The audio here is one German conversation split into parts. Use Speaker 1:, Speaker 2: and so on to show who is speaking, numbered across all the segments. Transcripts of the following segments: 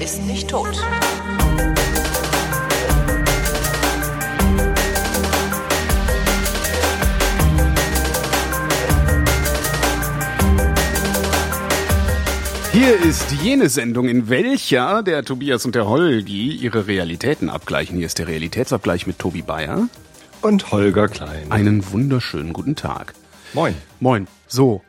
Speaker 1: ist nicht tot.
Speaker 2: Hier ist jene Sendung, in welcher der Tobias und der Holgi ihre Realitäten abgleichen. Hier ist der Realitätsabgleich mit Tobi Bayer.
Speaker 3: Und Holger Klein.
Speaker 2: Einen wunderschönen guten Tag.
Speaker 3: Moin.
Speaker 2: Moin. So.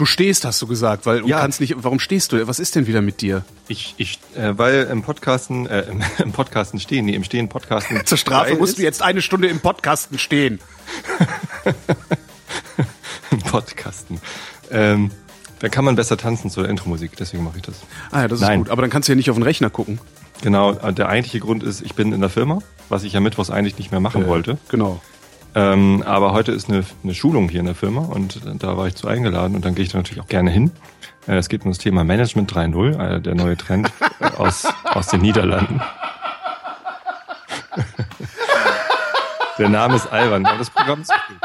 Speaker 2: Du stehst, hast du gesagt, weil du
Speaker 3: Ja.
Speaker 2: kannst nicht. Warum stehst du? Was ist denn wieder mit dir?
Speaker 3: Ich, ich, äh, weil im Podcasten, äh, im, im Podcasten stehen, nee, im Stehen Podcasten.
Speaker 2: Zur Strafe musst du
Speaker 3: ist.
Speaker 2: jetzt eine Stunde im Podcasten stehen.
Speaker 3: Im Podcasten. Ähm, da kann man besser tanzen zur Intro-Musik, deswegen mache ich das.
Speaker 2: Ah ja, das ist
Speaker 3: Nein.
Speaker 2: gut. Aber dann kannst du ja nicht auf den Rechner gucken.
Speaker 3: Genau, äh, der eigentliche Grund ist, ich bin in der Firma, was ich ja mittwochs eigentlich nicht mehr machen wollte.
Speaker 2: Genau.
Speaker 3: Ähm, aber heute ist eine, eine Schulung hier in der Firma und äh, da war ich zu eingeladen und dann gehe ich da natürlich auch gerne hin. Äh, es geht um das Thema Management 3.0, äh, der neue Trend äh, aus, aus den Niederlanden. der Name ist albern, aber das Programm ist gut.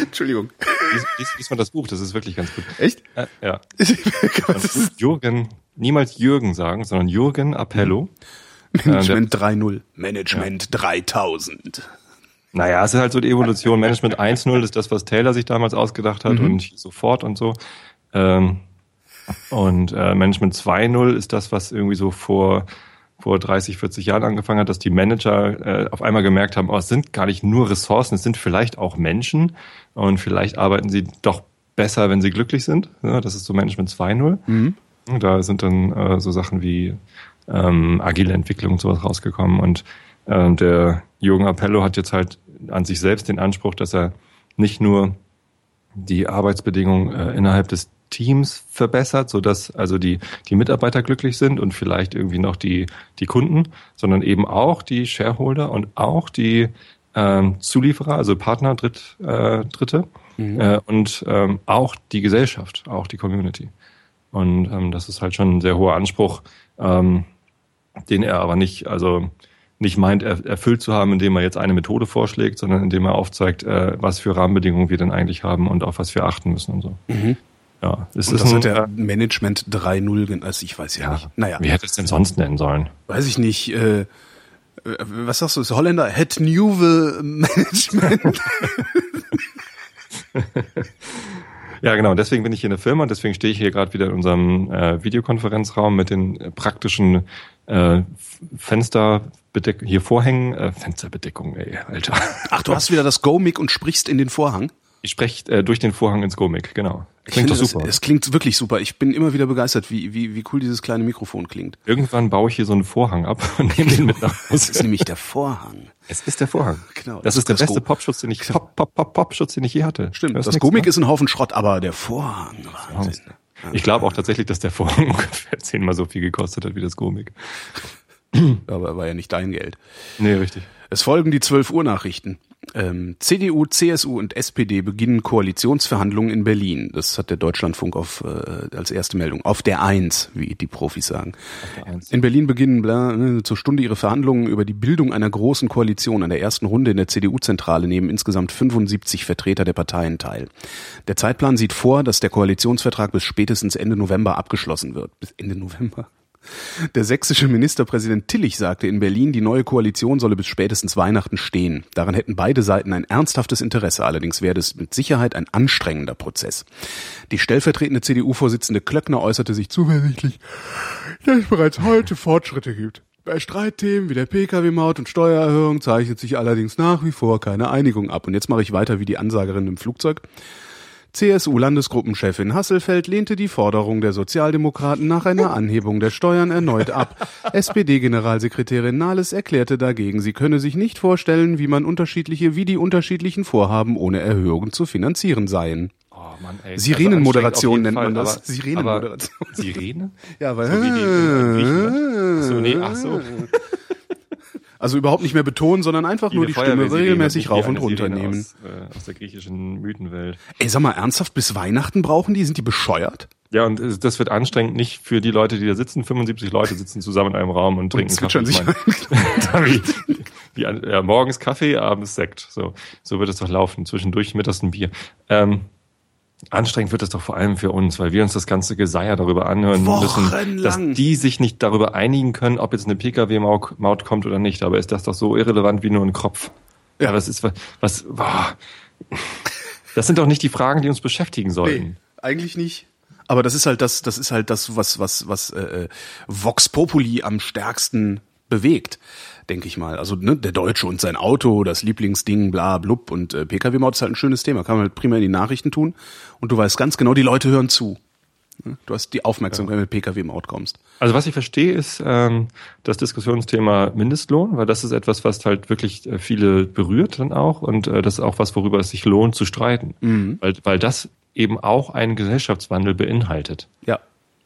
Speaker 2: Entschuldigung.
Speaker 3: Lies, lies, lies mal das Buch, das ist wirklich ganz gut.
Speaker 2: Echt?
Speaker 3: Äh, ja. Jürgen, niemals Jürgen sagen, sondern Jürgen Appello.
Speaker 2: Management 3.0. Management 3000.
Speaker 3: Naja, es ist halt so die Evolution. Management 1.0 ist das, was Taylor sich damals ausgedacht hat
Speaker 2: Mhm.
Speaker 3: und sofort und so. Ähm, und äh, Management 2.0 ist das, was irgendwie so vor, vor 30, 40 Jahren angefangen hat, dass die Manager äh, auf einmal gemerkt haben, oh, es sind gar nicht nur Ressourcen, es sind vielleicht auch Menschen und vielleicht arbeiten sie doch besser, wenn sie glücklich sind. Ja, das ist so Management 2.0.
Speaker 2: Mhm.
Speaker 3: Da sind dann äh, so Sachen wie ähm, agile Entwicklung und sowas rausgekommen. Und äh, der Jürgen Appello hat jetzt halt an sich selbst den Anspruch, dass er nicht nur die Arbeitsbedingungen äh, innerhalb des Teams verbessert, sodass also die, die Mitarbeiter glücklich sind und vielleicht irgendwie noch die, die Kunden, sondern eben auch die Shareholder und auch die ähm, Zulieferer, also Partner, Dritt, äh, Dritte äh, und ähm, auch die Gesellschaft, auch die Community. Und ähm, das ist halt schon ein sehr hoher Anspruch, ähm, den er aber nicht, also nicht meint, er, erfüllt zu haben, indem er jetzt eine Methode vorschlägt, sondern indem er aufzeigt, äh, was für Rahmenbedingungen wir denn eigentlich haben und auf was wir achten müssen und so. Ja, es
Speaker 2: Und
Speaker 3: ist
Speaker 2: das
Speaker 3: ein,
Speaker 2: hat er
Speaker 3: äh,
Speaker 2: Management 3.0 genannt. Also ich weiß ja, nicht. Naja,
Speaker 3: Wie hätte es denn sonst nennen sollen?
Speaker 2: weiß ich nicht. Äh, äh, was sagst du, ist Holländer? Het Nieuwe Management.
Speaker 3: Ja, genau. Deswegen bin ich hier in der Firma und deswegen stehe ich hier gerade wieder in unserem äh, Videokonferenzraum mit den äh, praktischen äh, Fensterbedeckungen, hier Vorhängen, äh, Fensterbedeckung, ey, Alter.
Speaker 2: Ach, du hast wieder das Go-Mic und sprichst in den Vorhang?
Speaker 3: Ich spreche äh, durch den Vorhang ins Gomik, genau. Klingt doch
Speaker 2: das,
Speaker 3: super.
Speaker 2: Es klingt wirklich super. Ich bin immer wieder begeistert, wie, wie, wie cool dieses kleine Mikrofon klingt.
Speaker 3: Irgendwann baue ich hier so einen Vorhang ab und nehme den mit nach
Speaker 2: Das ist
Speaker 3: Hause.
Speaker 2: nämlich der Vorhang.
Speaker 3: Es ist der Vorhang.
Speaker 2: Genau,
Speaker 3: Das,
Speaker 2: das
Speaker 3: ist der
Speaker 2: das
Speaker 3: beste
Speaker 2: Go-
Speaker 3: Popschutz, den ich Pop, Pop, Pop, Popschutz, den ich je hatte.
Speaker 2: Stimmt, das
Speaker 3: nix,
Speaker 2: Gomik
Speaker 3: ne?
Speaker 2: ist ein Haufen Schrott, aber der Vorhang, Wahnsinn.
Speaker 3: Ich glaube auch tatsächlich, dass der Vorhang ungefähr zehnmal so viel gekostet hat wie das Gomik.
Speaker 2: Aber war ja nicht dein Geld.
Speaker 3: Nee, richtig.
Speaker 2: Es folgen die 12 Uhr Nachrichten. Ähm, CDU, CSU und SPD beginnen Koalitionsverhandlungen in Berlin. Das hat der Deutschlandfunk auf, äh, als erste Meldung. Auf der Eins, wie die Profis sagen. In Berlin beginnen bla, äh, zur Stunde ihre Verhandlungen über die Bildung einer großen Koalition. An der ersten Runde in der CDU-Zentrale nehmen insgesamt 75 Vertreter der Parteien teil. Der Zeitplan sieht vor, dass der Koalitionsvertrag bis spätestens Ende November abgeschlossen wird. Bis Ende November? Der sächsische Ministerpräsident Tillich sagte in Berlin, die neue Koalition solle bis spätestens Weihnachten stehen. Daran hätten beide Seiten ein ernsthaftes Interesse, allerdings werde es mit Sicherheit ein anstrengender Prozess. Die stellvertretende CDU-Vorsitzende Klöckner äußerte sich zuversichtlich, dass es bereits heute Fortschritte gibt. Bei Streitthemen wie der Pkw-Maut und Steuererhöhung zeichnet sich allerdings nach wie vor keine Einigung ab. Und jetzt mache ich weiter wie die Ansagerin im Flugzeug. CSU-Landesgruppenchefin Hasselfeld lehnte die Forderung der Sozialdemokraten nach einer Anhebung der Steuern erneut ab. SPD-Generalsekretärin Nahles erklärte dagegen, sie könne sich nicht vorstellen, wie man unterschiedliche, wie die unterschiedlichen Vorhaben ohne Erhöhung zu finanzieren seien.
Speaker 3: Oh Mann, ey.
Speaker 2: Sirenenmoderation nennt man das.
Speaker 3: aber-
Speaker 2: Sirenenmoderation.
Speaker 3: Sirene?
Speaker 2: Ja, weil
Speaker 3: So wie die? Ach so, nee, ach so.
Speaker 2: Also überhaupt nicht mehr betonen, sondern einfach nur die Stimme regelmäßig rauf und runter nehmen.
Speaker 3: Aus, äh, aus der griechischen Mythenwelt.
Speaker 2: Ey, sag mal, ernsthaft, bis Weihnachten brauchen die? Sind die bescheuert?
Speaker 3: Ja, und es- das wird anstrengend nicht für die Leute, die da sitzen. 75 Leute sitzen zusammen in einem Raum und trinken
Speaker 2: zwitschern sich
Speaker 3: Kaffee. wie, wie, ja, morgens Kaffee, abends Sekt. So, so wird es doch laufen. Zwischendurch mittags ein Bier. Ähm, anstrengend wird es doch vor allem für uns, weil wir uns das ganze Geseier darüber anhören müssen, dass die sich nicht darüber einigen können, ob jetzt eine Pkw-Maut kommt oder nicht. Aber ist das doch so irrelevant wie nur ein Kropf. Ja, das ist was, was boah. das sind doch nicht die Fragen, die uns beschäftigen sollten. Nee,
Speaker 2: eigentlich nicht. Aber das ist halt das, das ist halt das, was was was äh, Vox Populi am stärksten bewegt denke ich mal. Also ne, der Deutsche und sein Auto, das Lieblingsding, bla blub und äh, Pkw-Maut ist halt ein schönes Thema. Kann man halt prima in die Nachrichten tun und du weißt ganz genau, die Leute hören zu. Du hast die Aufmerksamkeit, wenn du mit Pkw-Maut kommst.
Speaker 3: Also was ich verstehe, ist ähm, das Diskussionsthema Mindestlohn, weil das ist etwas, was halt wirklich äh, viele berührt dann auch und äh, das ist auch was, worüber es sich lohnt zu streiten, mhm. weil, weil das eben auch einen Gesellschaftswandel beinhaltet.
Speaker 2: Ja.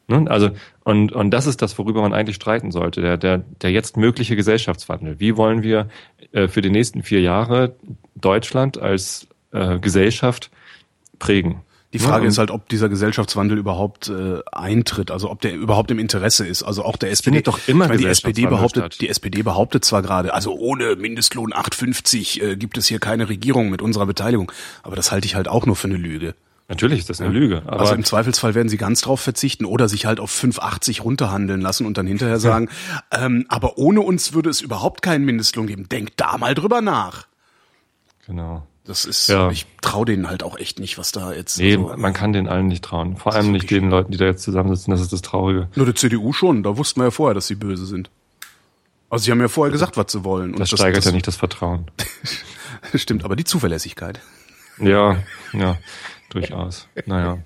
Speaker 3: Ne? Also, und, und das ist das, worüber man eigentlich streiten sollte, der, der, der jetzt mögliche Gesellschaftswandel. Wie wollen wir äh, für die nächsten vier Jahre Deutschland als äh, Gesellschaft prägen?
Speaker 2: Die Frage ja, ist halt, ob dieser Gesellschaftswandel überhaupt äh, eintritt, also ob der überhaupt im Interesse ist. Also auch der SPD.
Speaker 3: Doch immer
Speaker 2: meine, die SPD behauptet, statt. die SPD behauptet zwar gerade, also ohne Mindestlohn 8,50 äh, gibt es hier keine Regierung mit unserer Beteiligung. Aber das halte ich halt auch nur für eine Lüge.
Speaker 3: Natürlich ist das eine Lüge.
Speaker 2: Aber also im Zweifelsfall werden sie ganz drauf verzichten oder sich halt auf 5,80 runterhandeln lassen und dann hinterher sagen, ähm, aber ohne uns würde es überhaupt keinen Mindestlohn geben. Denkt da mal drüber nach.
Speaker 3: Genau.
Speaker 2: Das ist, ja. ich traue denen halt auch echt nicht, was da jetzt.
Speaker 3: Nee, so, man kann denen allen nicht trauen. Vor allem nicht den Leuten, die da jetzt zusammensitzen, das ist das Traurige.
Speaker 2: Nur der CDU schon, da wussten wir ja vorher, dass sie böse sind. Also sie haben ja vorher gesagt, was sie wollen.
Speaker 3: Und das, das steigert das, ja nicht das Vertrauen.
Speaker 2: Stimmt, aber die Zuverlässigkeit.
Speaker 3: Ja, ja durchaus. Naja.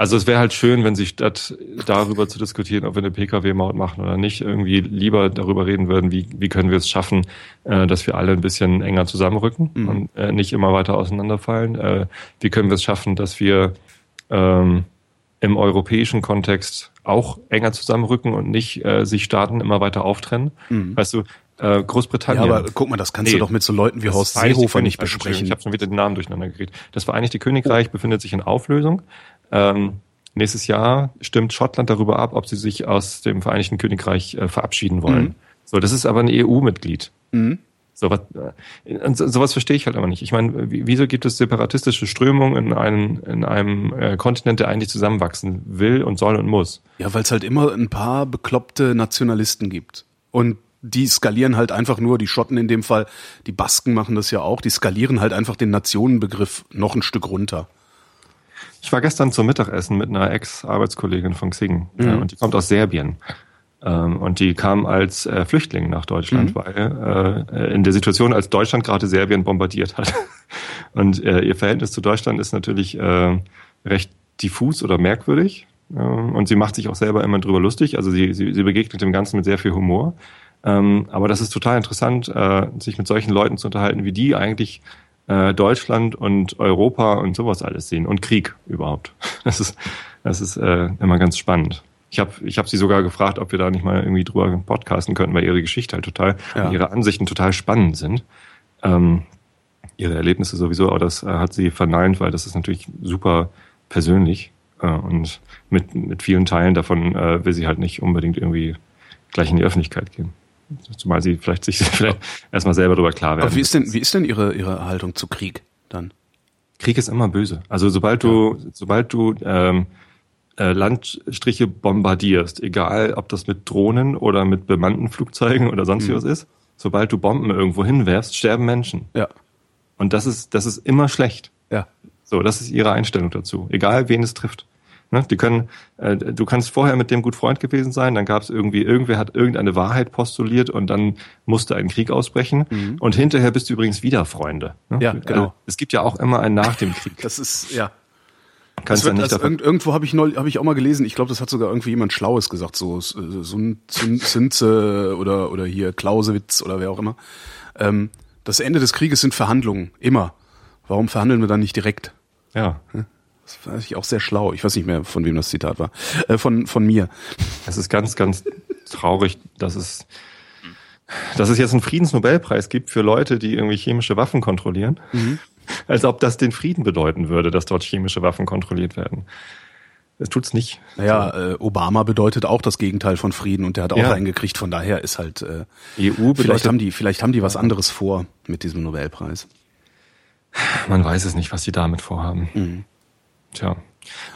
Speaker 3: Also es wäre halt schön, wenn sich statt darüber zu diskutieren, ob wir eine Pkw-Maut machen oder nicht, irgendwie lieber darüber reden würden, wie, wie können wir es schaffen, äh, dass wir alle ein bisschen enger zusammenrücken mhm. und äh, nicht immer weiter auseinanderfallen. Äh, wie können wir es schaffen, dass wir ähm, im europäischen Kontext auch enger zusammenrücken und nicht äh, sich Staaten immer weiter auftrennen. Mhm. Weißt du, äh, Großbritannien. Ja, aber
Speaker 2: guck mal, das kannst nee, du doch mit so Leuten wie Horst Seehofer nicht besprechen.
Speaker 3: Ich habe schon wieder den Namen durcheinander gekriegt. Das Vereinigte Königreich oh. befindet sich in Auflösung. Ähm, nächstes Jahr stimmt Schottland darüber ab, ob sie sich aus dem Vereinigten Königreich äh, verabschieden wollen. Mhm. So, das ist aber ein EU-Mitglied. Mhm. So was, äh, sowas verstehe ich halt aber nicht. Ich meine, wieso gibt es separatistische Strömungen in einem, in einem äh, Kontinent, der eigentlich zusammenwachsen will und soll und muss?
Speaker 2: Ja, weil es halt immer ein paar bekloppte Nationalisten gibt. Und die skalieren halt einfach nur, die Schotten in dem Fall, die Basken machen das ja auch, die skalieren halt einfach den Nationenbegriff noch ein Stück runter.
Speaker 3: Ich war gestern zum Mittagessen mit einer Ex-Arbeitskollegin von Xing mhm. äh, und die kommt aus Serbien. Ähm, und die kam als äh, Flüchtling nach Deutschland, mhm. weil äh, in der Situation, als Deutschland gerade Serbien bombardiert hat. und äh, ihr Verhältnis zu Deutschland ist natürlich äh, recht diffus oder merkwürdig. Ähm, und sie macht sich auch selber immer drüber lustig. Also sie, sie, sie begegnet dem Ganzen mit sehr viel Humor. Ähm, aber das ist total interessant, äh, sich mit solchen Leuten zu unterhalten, wie die eigentlich äh, Deutschland und Europa und sowas alles sehen und Krieg überhaupt. Das ist, das ist äh, immer ganz spannend. Ich habe ich hab sie sogar gefragt, ob wir da nicht mal irgendwie drüber podcasten könnten, weil ihre Geschichte halt total, ja. ihre Ansichten total spannend sind. Ähm, ihre Erlebnisse sowieso, aber das äh, hat sie verneint, weil das ist natürlich super persönlich äh, und mit, mit vielen Teilen davon äh, will sie halt nicht unbedingt irgendwie gleich in die Öffentlichkeit gehen. Zumal sie vielleicht sich vielleicht erstmal selber darüber klar werden.
Speaker 2: Aber wie ist denn, wie ist denn ihre, ihre Haltung zu Krieg dann?
Speaker 3: Krieg ist immer böse. Also sobald du, ja. sobald du ähm, äh, Landstriche bombardierst, egal ob das mit Drohnen oder mit bemannten Flugzeugen oder sonst mhm. was ist, sobald du Bomben irgendwo hinwerfst, sterben Menschen.
Speaker 2: Ja.
Speaker 3: Und das ist, das ist immer schlecht.
Speaker 2: Ja.
Speaker 3: So, das ist ihre Einstellung dazu. Egal wen es trifft. Ne? Die können, äh, du kannst vorher mit dem gut Freund gewesen sein, dann gab es irgendwie, irgendwer hat irgendeine Wahrheit postuliert und dann musste ein Krieg ausbrechen. Mhm. Und hinterher bist du übrigens wieder Freunde.
Speaker 2: Ne? Ja, genau. Äh,
Speaker 3: es gibt ja auch immer einen nach dem Krieg.
Speaker 2: Das ist, ja. Kannst wird, nicht irgend, irgendwo habe ich neu, habe ich auch mal gelesen. Ich glaube, das hat sogar irgendwie jemand Schlaues gesagt, so so ein Zinze oder oder hier Clausewitz oder wer auch immer. Ähm, das Ende des Krieges sind Verhandlungen immer. Warum verhandeln wir dann nicht direkt?
Speaker 3: Ja.
Speaker 2: Das fand ich auch sehr schlau. Ich weiß nicht mehr, von wem das Zitat war. Äh, von, von mir.
Speaker 3: Es ist ganz, ganz traurig, dass es, dass es jetzt einen Friedensnobelpreis gibt für Leute, die irgendwie chemische Waffen kontrollieren. Mhm. Als ob das den Frieden bedeuten würde, dass dort chemische Waffen kontrolliert werden. Das tut's nicht.
Speaker 2: Naja, äh, Obama bedeutet auch das Gegenteil von Frieden und der hat auch ja. reingekriegt. Von daher ist halt äh, EU vielleicht haben die vielleicht haben die was anderes vor mit diesem Nobelpreis.
Speaker 3: Man weiß es nicht, was die damit vorhaben. Mhm. Tja.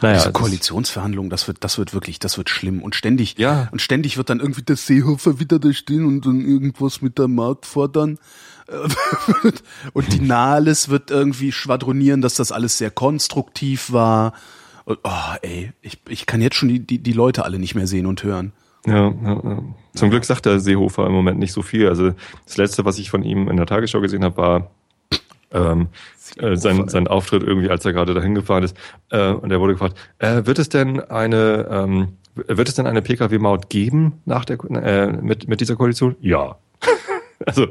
Speaker 2: Naja, Diese Koalitionsverhandlungen, das wird, das wird wirklich, das wird schlimm. Und ständig,
Speaker 3: ja.
Speaker 2: und ständig wird dann irgendwie der Seehofer wieder da stehen und dann irgendwas mit der Maut fordern. und die Nahles wird irgendwie schwadronieren, dass das alles sehr konstruktiv war. Und, oh, ey, ich, ich kann jetzt schon die, die, die Leute alle nicht mehr sehen und hören.
Speaker 3: Ja, ja, ja. Zum Glück sagt der Seehofer im Moment nicht so viel. Also das letzte, was ich von ihm in der Tagesschau gesehen habe, war ähm, äh, sein, sein Auftritt irgendwie, als er gerade dahin gefahren ist. Äh, und er wurde gefragt, äh, wird es denn eine ähm, wird es denn eine Pkw-Maut geben nach der äh, mit mit dieser Koalition? Ja. also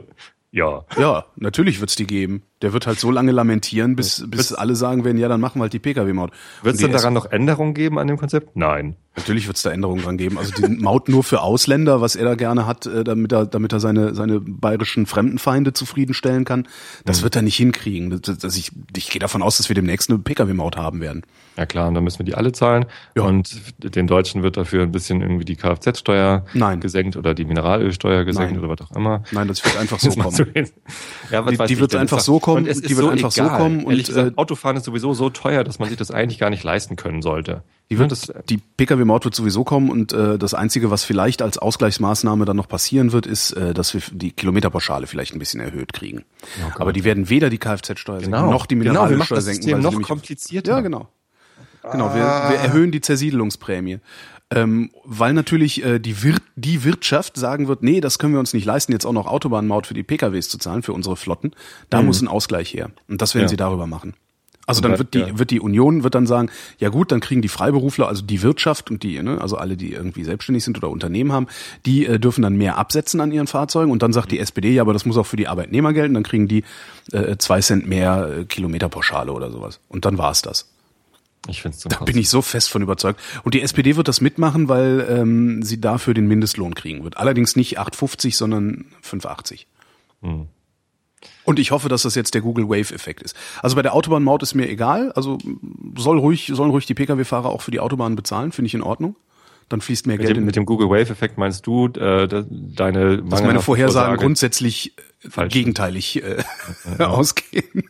Speaker 3: ja.
Speaker 2: Ja, natürlich wird's die geben. Der wird halt so lange lamentieren, bis, bis alle sagen werden, ja, dann machen wir halt die Pkw-Maut.
Speaker 3: Wird es denn daran noch Änderungen geben an dem Konzept? Nein.
Speaker 2: Natürlich wird es da Änderungen dran geben. Also die Maut nur für Ausländer, was er da gerne hat, äh, damit er, damit er seine, seine bayerischen Fremdenfeinde zufriedenstellen kann, das mhm. wird er nicht hinkriegen. Das, das, ich ich gehe davon aus, dass wir demnächst eine Pkw-Maut haben werden.
Speaker 3: Ja klar, und dann müssen wir die alle zahlen. Ja. Und den Deutschen wird dafür ein bisschen irgendwie die Kfz-Steuer gesenkt oder die Mineralölsteuer gesenkt Nein. oder was auch immer.
Speaker 2: Nein, das wird einfach so kommen. ja, die, die wird einfach so kommen.
Speaker 3: Die wird so einfach egal. so kommen. Und, gesagt, äh, Autofahren ist sowieso so teuer, dass man sich das eigentlich gar nicht leisten können sollte.
Speaker 2: Die, wird, das, die Pkw-Maut wird sowieso kommen und äh, das Einzige, was vielleicht als Ausgleichsmaßnahme dann noch passieren wird, ist, äh, dass wir die Kilometerpauschale vielleicht ein bisschen erhöht kriegen. Oh Aber die werden weder die Kfz-Steuer
Speaker 3: genau. senken,
Speaker 2: noch die Mineralölsteuer genau, senken.
Speaker 3: Weil noch komplizierter.
Speaker 2: Ja, genau. Genau, wir, wir erhöhen die Zersiedelungsprämie. Ähm, weil natürlich äh, die, Wir die Wirtschaft sagen wird, nee, das können wir uns nicht leisten, jetzt auch noch Autobahnmaut für die PKWs zu zahlen, für unsere Flotten. Da mhm. muss ein Ausgleich her. Und das werden ja. sie darüber machen. Also dann wird die, ja. wird die Union wird dann sagen, ja gut, dann kriegen die Freiberufler, also die Wirtschaft und die, ne, also alle, die irgendwie selbstständig sind oder Unternehmen haben, die äh, dürfen dann mehr absetzen an ihren Fahrzeugen und dann sagt die SPD, ja, aber das muss auch für die Arbeitnehmer gelten, dann kriegen die äh, zwei Cent mehr äh, Kilometerpauschale oder sowas. Und dann war's das.
Speaker 3: Ich finde es
Speaker 2: Da bin ich so fest von überzeugt. Und die SPD wird das mitmachen, weil ähm, sie dafür den Mindestlohn kriegen wird. Allerdings nicht 8,50, sondern 5,80. Hm. Und ich hoffe, dass das jetzt der Google Wave-Effekt ist. Also bei der Autobahnmaut ist mir egal. Also soll ruhig, sollen ruhig die Pkw-Fahrer auch für die Autobahn bezahlen, finde ich in Ordnung. Dann fließt mehr
Speaker 3: mit
Speaker 2: Geld
Speaker 3: dem,
Speaker 2: in.
Speaker 3: Mit dem Google Wave-Effekt meinst du, äh, deine
Speaker 2: Dass meine Vorhersagen grundsätzlich falsch. gegenteilig äh, ja. ausgehen.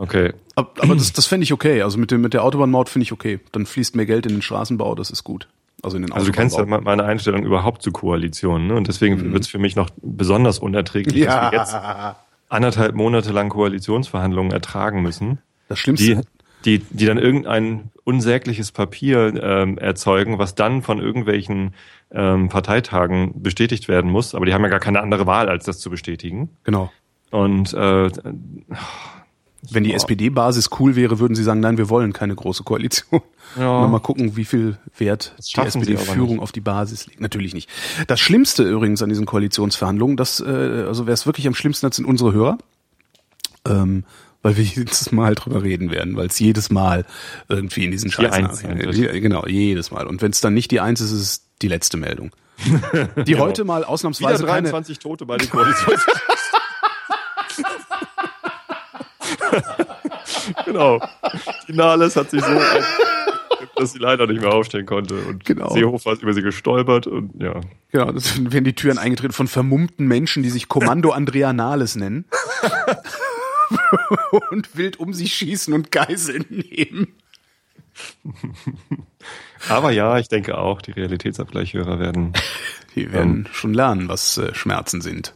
Speaker 3: Okay.
Speaker 2: Aber das, das fände ich okay. Also mit, dem, mit der Autobahnmaut finde ich okay. Dann fließt mehr Geld in den Straßenbau, das ist gut.
Speaker 3: Also, in den also du kennst ja meine Einstellung überhaupt zu Koalitionen, ne? Und deswegen mhm. wird es für mich noch besonders unerträglich, ja. dass wir jetzt anderthalb Monate lang Koalitionsverhandlungen ertragen müssen.
Speaker 2: Das Schlimmste.
Speaker 3: Die, die, die dann irgendein unsägliches Papier ähm, erzeugen, was dann von irgendwelchen ähm, Parteitagen bestätigt werden muss. Aber die haben ja gar keine andere Wahl, als das zu bestätigen.
Speaker 2: Genau.
Speaker 3: Und äh,
Speaker 2: wenn die SPD-Basis cool wäre, würden sie sagen, nein, wir wollen keine große Koalition. Ja. mal gucken, wie viel Wert die SPD-Führung auf die Basis legt. Natürlich nicht. Das Schlimmste übrigens an diesen Koalitionsverhandlungen, das, äh, also wer es wirklich am schlimmsten hat, sind unsere Hörer. Ähm, weil wir jedes Mal drüber reden werden, weil es jedes Mal irgendwie in diesen Scheiß Genau, jedes Mal. Und wenn es dann nicht die Eins ist, ist es die letzte Meldung. Die genau. heute mal ausnahmsweise
Speaker 3: Wieder 23 keine Tote bei den Koalitionsverhandlungen. genau. Die Nahles hat sich so, dass sie leider nicht mehr aufstehen konnte. Und
Speaker 2: genau.
Speaker 3: Seehofer ist über sie gestolpert und ja.
Speaker 2: Genau, das werden die Türen eingetreten von vermummten Menschen, die sich Kommando Andrea Nahles nennen. und wild um sich schießen und Geiseln nehmen.
Speaker 3: Aber ja, ich denke auch, die Realitätsabgleichhörer werden.
Speaker 2: Die werden ähm, schon lernen, was äh, Schmerzen sind.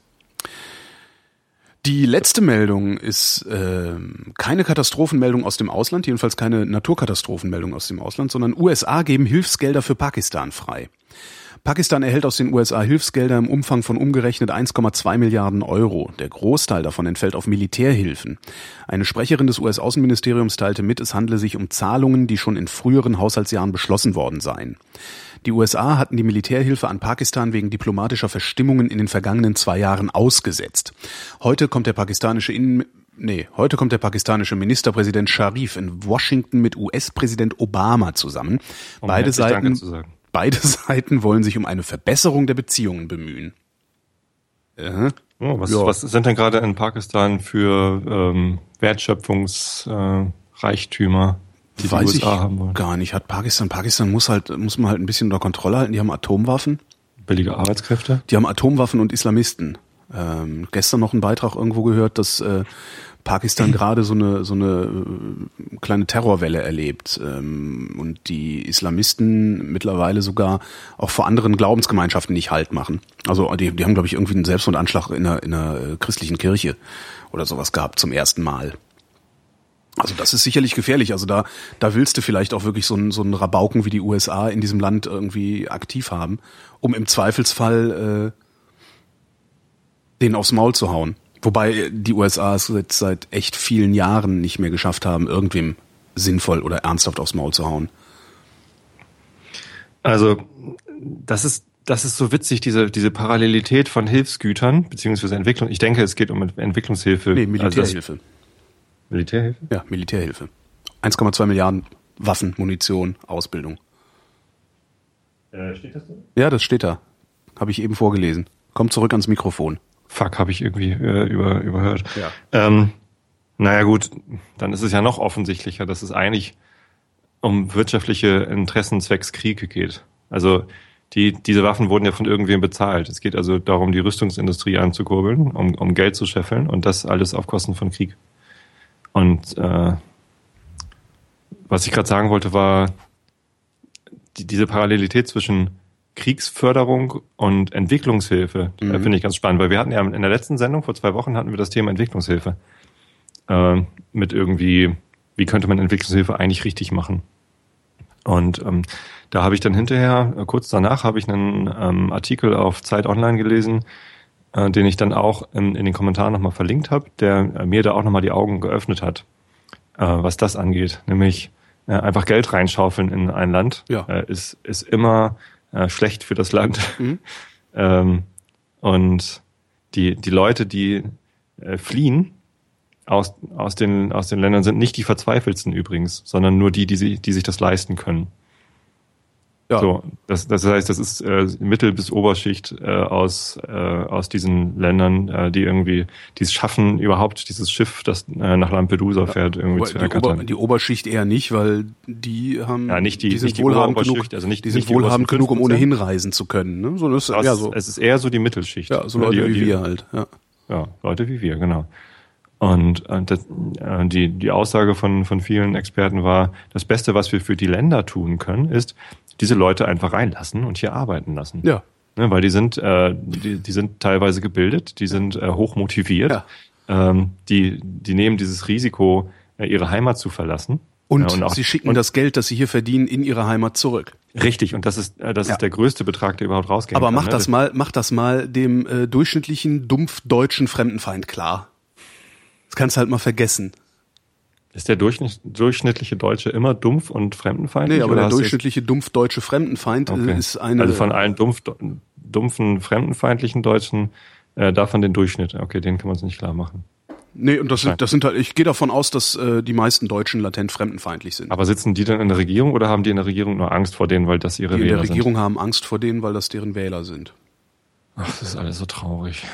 Speaker 2: Die letzte Meldung ist äh, keine Katastrophenmeldung aus dem Ausland, jedenfalls keine Naturkatastrophenmeldung aus dem Ausland, sondern USA geben Hilfsgelder für Pakistan frei. Pakistan erhält aus den USA Hilfsgelder im Umfang von umgerechnet 1,2 Milliarden Euro. Der Großteil davon entfällt auf Militärhilfen. Eine Sprecherin des US-Außenministeriums teilte mit, es handle sich um Zahlungen, die schon in früheren Haushaltsjahren beschlossen worden seien. Die USA hatten die Militärhilfe an Pakistan wegen diplomatischer Verstimmungen in den vergangenen zwei Jahren ausgesetzt. Heute kommt der pakistanische Innen Nee, heute kommt der pakistanische Ministerpräsident Sharif in Washington mit US-Präsident Obama zusammen. Um beide Seiten, beide Seiten wollen sich um eine Verbesserung der Beziehungen bemühen.
Speaker 3: Ja. Oh, was, ja. was sind denn gerade in Pakistan für ähm, Wertschöpfungsreichtümer? Äh,
Speaker 2: die Weiß die USA ich haben wollen. gar nicht. Hat Pakistan, Pakistan muss halt, muss man halt ein bisschen unter Kontrolle halten. Die haben Atomwaffen.
Speaker 3: Billige Arbeitskräfte?
Speaker 2: Die haben Atomwaffen und Islamisten. Ähm, gestern noch einen Beitrag irgendwo gehört, dass äh, Pakistan gerade so eine so eine äh, kleine Terrorwelle erlebt ähm, und die Islamisten mittlerweile sogar auch vor anderen Glaubensgemeinschaften nicht Halt machen. Also die, die haben glaube ich irgendwie einen Selbstmordanschlag in einer, in einer äh, christlichen Kirche oder sowas gehabt zum ersten Mal. Also das ist sicherlich gefährlich. Also da, da willst du vielleicht auch wirklich so einen, so einen Rabauken wie die USA in diesem Land irgendwie aktiv haben, um im Zweifelsfall äh, den aufs Maul zu hauen. Wobei die USA es jetzt seit echt vielen Jahren nicht mehr geschafft haben, irgendwem sinnvoll oder ernsthaft aufs Maul zu hauen.
Speaker 3: Also das ist das ist so witzig, diese, diese Parallelität von Hilfsgütern beziehungsweise Entwicklung. Ich denke, es geht um Entwicklungshilfe.
Speaker 2: Nee, Militärhilfe.
Speaker 3: Also Militärhilfe?
Speaker 2: Ja, Militärhilfe. 1,2 Milliarden Waffen, Munition, Ausbildung.
Speaker 3: Äh, steht das da?
Speaker 2: Ja, das steht da. Habe ich eben vorgelesen. Komm zurück ans Mikrofon.
Speaker 3: Fuck, habe ich irgendwie äh, über, überhört.
Speaker 2: Ja.
Speaker 3: Ähm, naja gut, dann ist es ja noch offensichtlicher, dass es eigentlich um wirtschaftliche Interessen zwecks Kriege geht. Also die, diese Waffen wurden ja von irgendwem bezahlt. Es geht also darum, die Rüstungsindustrie anzukurbeln, um, um Geld zu scheffeln und das alles auf Kosten von Krieg. Und äh, was ich gerade sagen wollte, war die, diese Parallelität zwischen Kriegsförderung und Entwicklungshilfe. Mhm. Äh, Finde ich ganz spannend, weil wir hatten ja in der letzten Sendung vor zwei Wochen hatten wir das Thema Entwicklungshilfe. Äh, mit irgendwie, wie könnte man Entwicklungshilfe eigentlich richtig machen? Und ähm, da habe ich dann hinterher, äh, kurz danach, habe ich einen ähm, Artikel auf Zeit Online gelesen, äh, den ich dann auch in, in den Kommentaren nochmal verlinkt habe, der äh, mir da auch nochmal die Augen geöffnet hat, was das angeht. Nämlich einfach Geld reinschaufeln in ein Land
Speaker 2: Ja.
Speaker 3: ist, ist immer äh, schlecht für das Land.
Speaker 2: Mhm.
Speaker 3: ähm, und die, die Leute, die äh, fliehen aus, aus, den, aus den Ländern, sind nicht die Verzweifelsten übrigens, sondern nur die, die, sie, die sich das leisten können.
Speaker 2: Ja.
Speaker 3: So, das, das heißt, das ist äh, Mittel- bis Oberschicht äh, aus, äh, aus diesen Ländern, äh, die irgendwie, die es schaffen, überhaupt dieses Schiff, das äh, nach Lampedusa fährt, irgendwie
Speaker 2: Aber
Speaker 3: zu
Speaker 2: die, Ober,
Speaker 3: ergattern.
Speaker 2: die Oberschicht eher nicht, weil die haben,
Speaker 3: Ja, nicht die-
Speaker 2: die sind
Speaker 3: nicht die
Speaker 2: wohlhabend genug,
Speaker 3: also nicht-
Speaker 2: die sind
Speaker 3: nicht die
Speaker 2: wohlhabend genug, um
Speaker 3: 5%.
Speaker 2: ohnehin reisen zu können. Ne? So, das
Speaker 3: Das,
Speaker 2: ja so,
Speaker 3: Es ist eher so die Mittelschicht.
Speaker 2: ja, so Leute
Speaker 3: die,
Speaker 2: wie wir halt. Ja.
Speaker 3: Ja, Leute wie wir, genau. Und äh, das, äh, die, die Aussage von, von vielen Experten war, das Beste, was wir für die Länder tun können, ist, diese Leute einfach reinlassen und hier arbeiten lassen.
Speaker 2: ja,
Speaker 3: Ne, weil die sind, äh, die, die sind teilweise gebildet, die sind äh, hoch motiviert,
Speaker 2: Ja.
Speaker 3: ähm, die, die nehmen dieses Risiko, äh, ihre Heimat zu verlassen.
Speaker 2: Und,
Speaker 3: und auch-
Speaker 2: sie schicken
Speaker 3: und-
Speaker 2: das Geld, das sie hier verdienen, in ihre Heimat zurück.
Speaker 3: Richtig, und das ist, äh, das
Speaker 2: Ja.
Speaker 3: ist der größte Betrag, der überhaupt rausgehen
Speaker 2: Aber
Speaker 3: kann.
Speaker 2: mach
Speaker 3: ne?
Speaker 2: das mal, mach das mal dem äh, durchschnittlichen, dumpf deutschen Fremdenfeind klar. Das kannst du halt mal vergessen.
Speaker 3: Ist der durchschnitt, durchschnittliche Deutsche immer dumpf und fremdenfeindlich?
Speaker 2: Nee, aber der durchschnittliche, dumpf deutsche Fremdenfeind äh,
Speaker 3: Okay.
Speaker 2: ist eine.
Speaker 3: also von allen dumpf, dumpfen, fremdenfeindlichen Deutschen, äh, davon den Durchschnitt. Okay, den kann man sich nicht klar machen.
Speaker 2: Nee, und das sind, das sind halt, ich gehe davon aus, dass äh, die meisten Deutschen latent fremdenfeindlich sind.
Speaker 3: Aber sitzen die dann in der Regierung oder haben die in der Regierung nur Angst vor denen, weil das ihre
Speaker 2: die in
Speaker 3: Wähler
Speaker 2: der Regierung haben Angst vor denen, weil das deren Wähler sind.
Speaker 3: sind? Ach, das ist alles so traurig.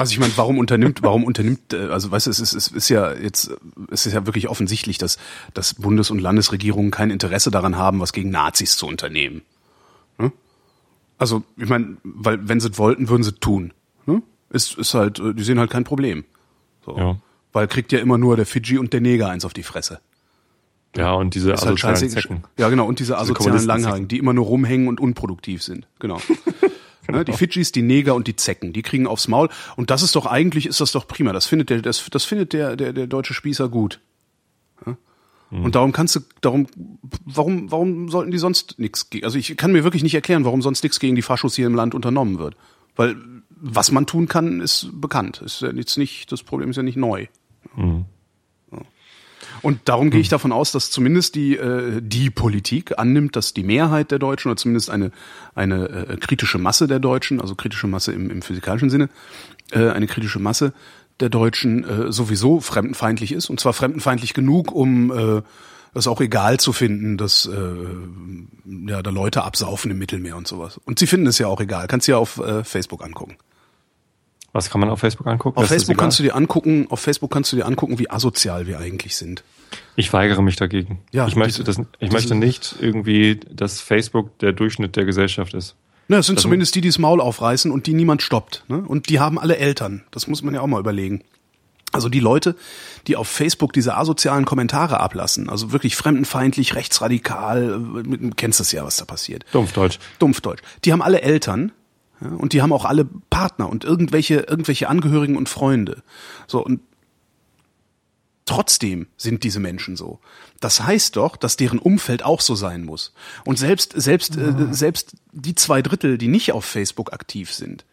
Speaker 2: Also ich meine, warum unternimmt, warum unternimmt, äh, also weißt du, es ist, es ist ja jetzt, es ist ja wirklich offensichtlich, dass, dass Bundes- und Landesregierungen kein Interesse daran haben, was gegen Nazis zu unternehmen. Ne? Also, ich meine, weil wenn sie es wollten, würden sie es tun. Ne? Ist, ist halt, äh, die sehen halt kein Problem. So.
Speaker 3: Ja.
Speaker 2: Weil kriegt ja immer nur der Fidschi und der Neger eins auf die Fresse.
Speaker 3: Ja, und diese
Speaker 2: Ist halt
Speaker 3: asozialen
Speaker 2: scheiße.
Speaker 3: Zecken.
Speaker 2: Ja, genau. Und diese asozialen
Speaker 3: Kommunisten-
Speaker 2: Langhaarigen, die immer nur rumhängen und unproduktiv sind. Genau. Ne, die Fidschis, die Neger und die Zecken, die kriegen aufs Maul. Und das ist doch eigentlich, ist das doch prima. Das findet der, das, das findet der, der, der deutsche Spießer gut. Ja?
Speaker 3: Mhm.
Speaker 2: Und darum kannst du, darum, warum, warum sollten die sonst nichts, also ich kann mir wirklich nicht erklären, warum sonst nichts gegen die Faschos hier im Land unternommen wird. Weil, was man tun kann, ist bekannt. Ist ja jetzt nicht, das Problem ist ja nicht neu.
Speaker 3: Mhm.
Speaker 2: Und darum gehe ich davon aus, dass zumindest die, äh, die Politik annimmt, dass die Mehrheit der Deutschen oder zumindest eine, eine äh, kritische Masse der Deutschen, also kritische Masse im, im physikalischen Sinne, äh, eine kritische Masse der Deutschen äh, sowieso fremdenfeindlich ist. Und zwar fremdenfeindlich genug, um äh, es auch egal zu finden, dass äh, ja, da Leute absaufen im Mittelmeer und sowas. Und sie finden es ja auch egal. Kannst du ja auf äh, Facebook angucken.
Speaker 3: Was kann man auf Facebook angucken?
Speaker 2: Auf
Speaker 3: Das
Speaker 2: Facebook kannst du dir angucken, auf Facebook kannst du dir angucken, wie asozial wir eigentlich sind.
Speaker 3: Ich weigere mich dagegen.
Speaker 2: Ja,
Speaker 3: ich möchte,
Speaker 2: diese-
Speaker 3: das, ich möchte nicht irgendwie, dass Facebook der Durchschnitt der Gesellschaft ist.
Speaker 2: Na, es sind
Speaker 3: Also-
Speaker 2: zumindest die, die das Maul aufreißen und die niemand stoppt. Ne? Und die haben alle Eltern. Das muss man ja auch mal überlegen. Also die Leute, die auf Facebook diese asozialen Kommentare ablassen, also wirklich fremdenfeindlich, rechtsradikal, äh, kennst das ja, was da passiert.
Speaker 3: Dumpfdeutsch.
Speaker 2: Dumpfdeutsch. Die haben alle Eltern ja, und die haben auch alle Partner und irgendwelche irgendwelche Angehörigen und Freunde. So und trotzdem sind diese Menschen so. Das heißt doch, dass deren Umfeld auch so sein muss. Und selbst selbst ja. äh, selbst die zwei Drittel, die nicht auf Facebook aktiv sind,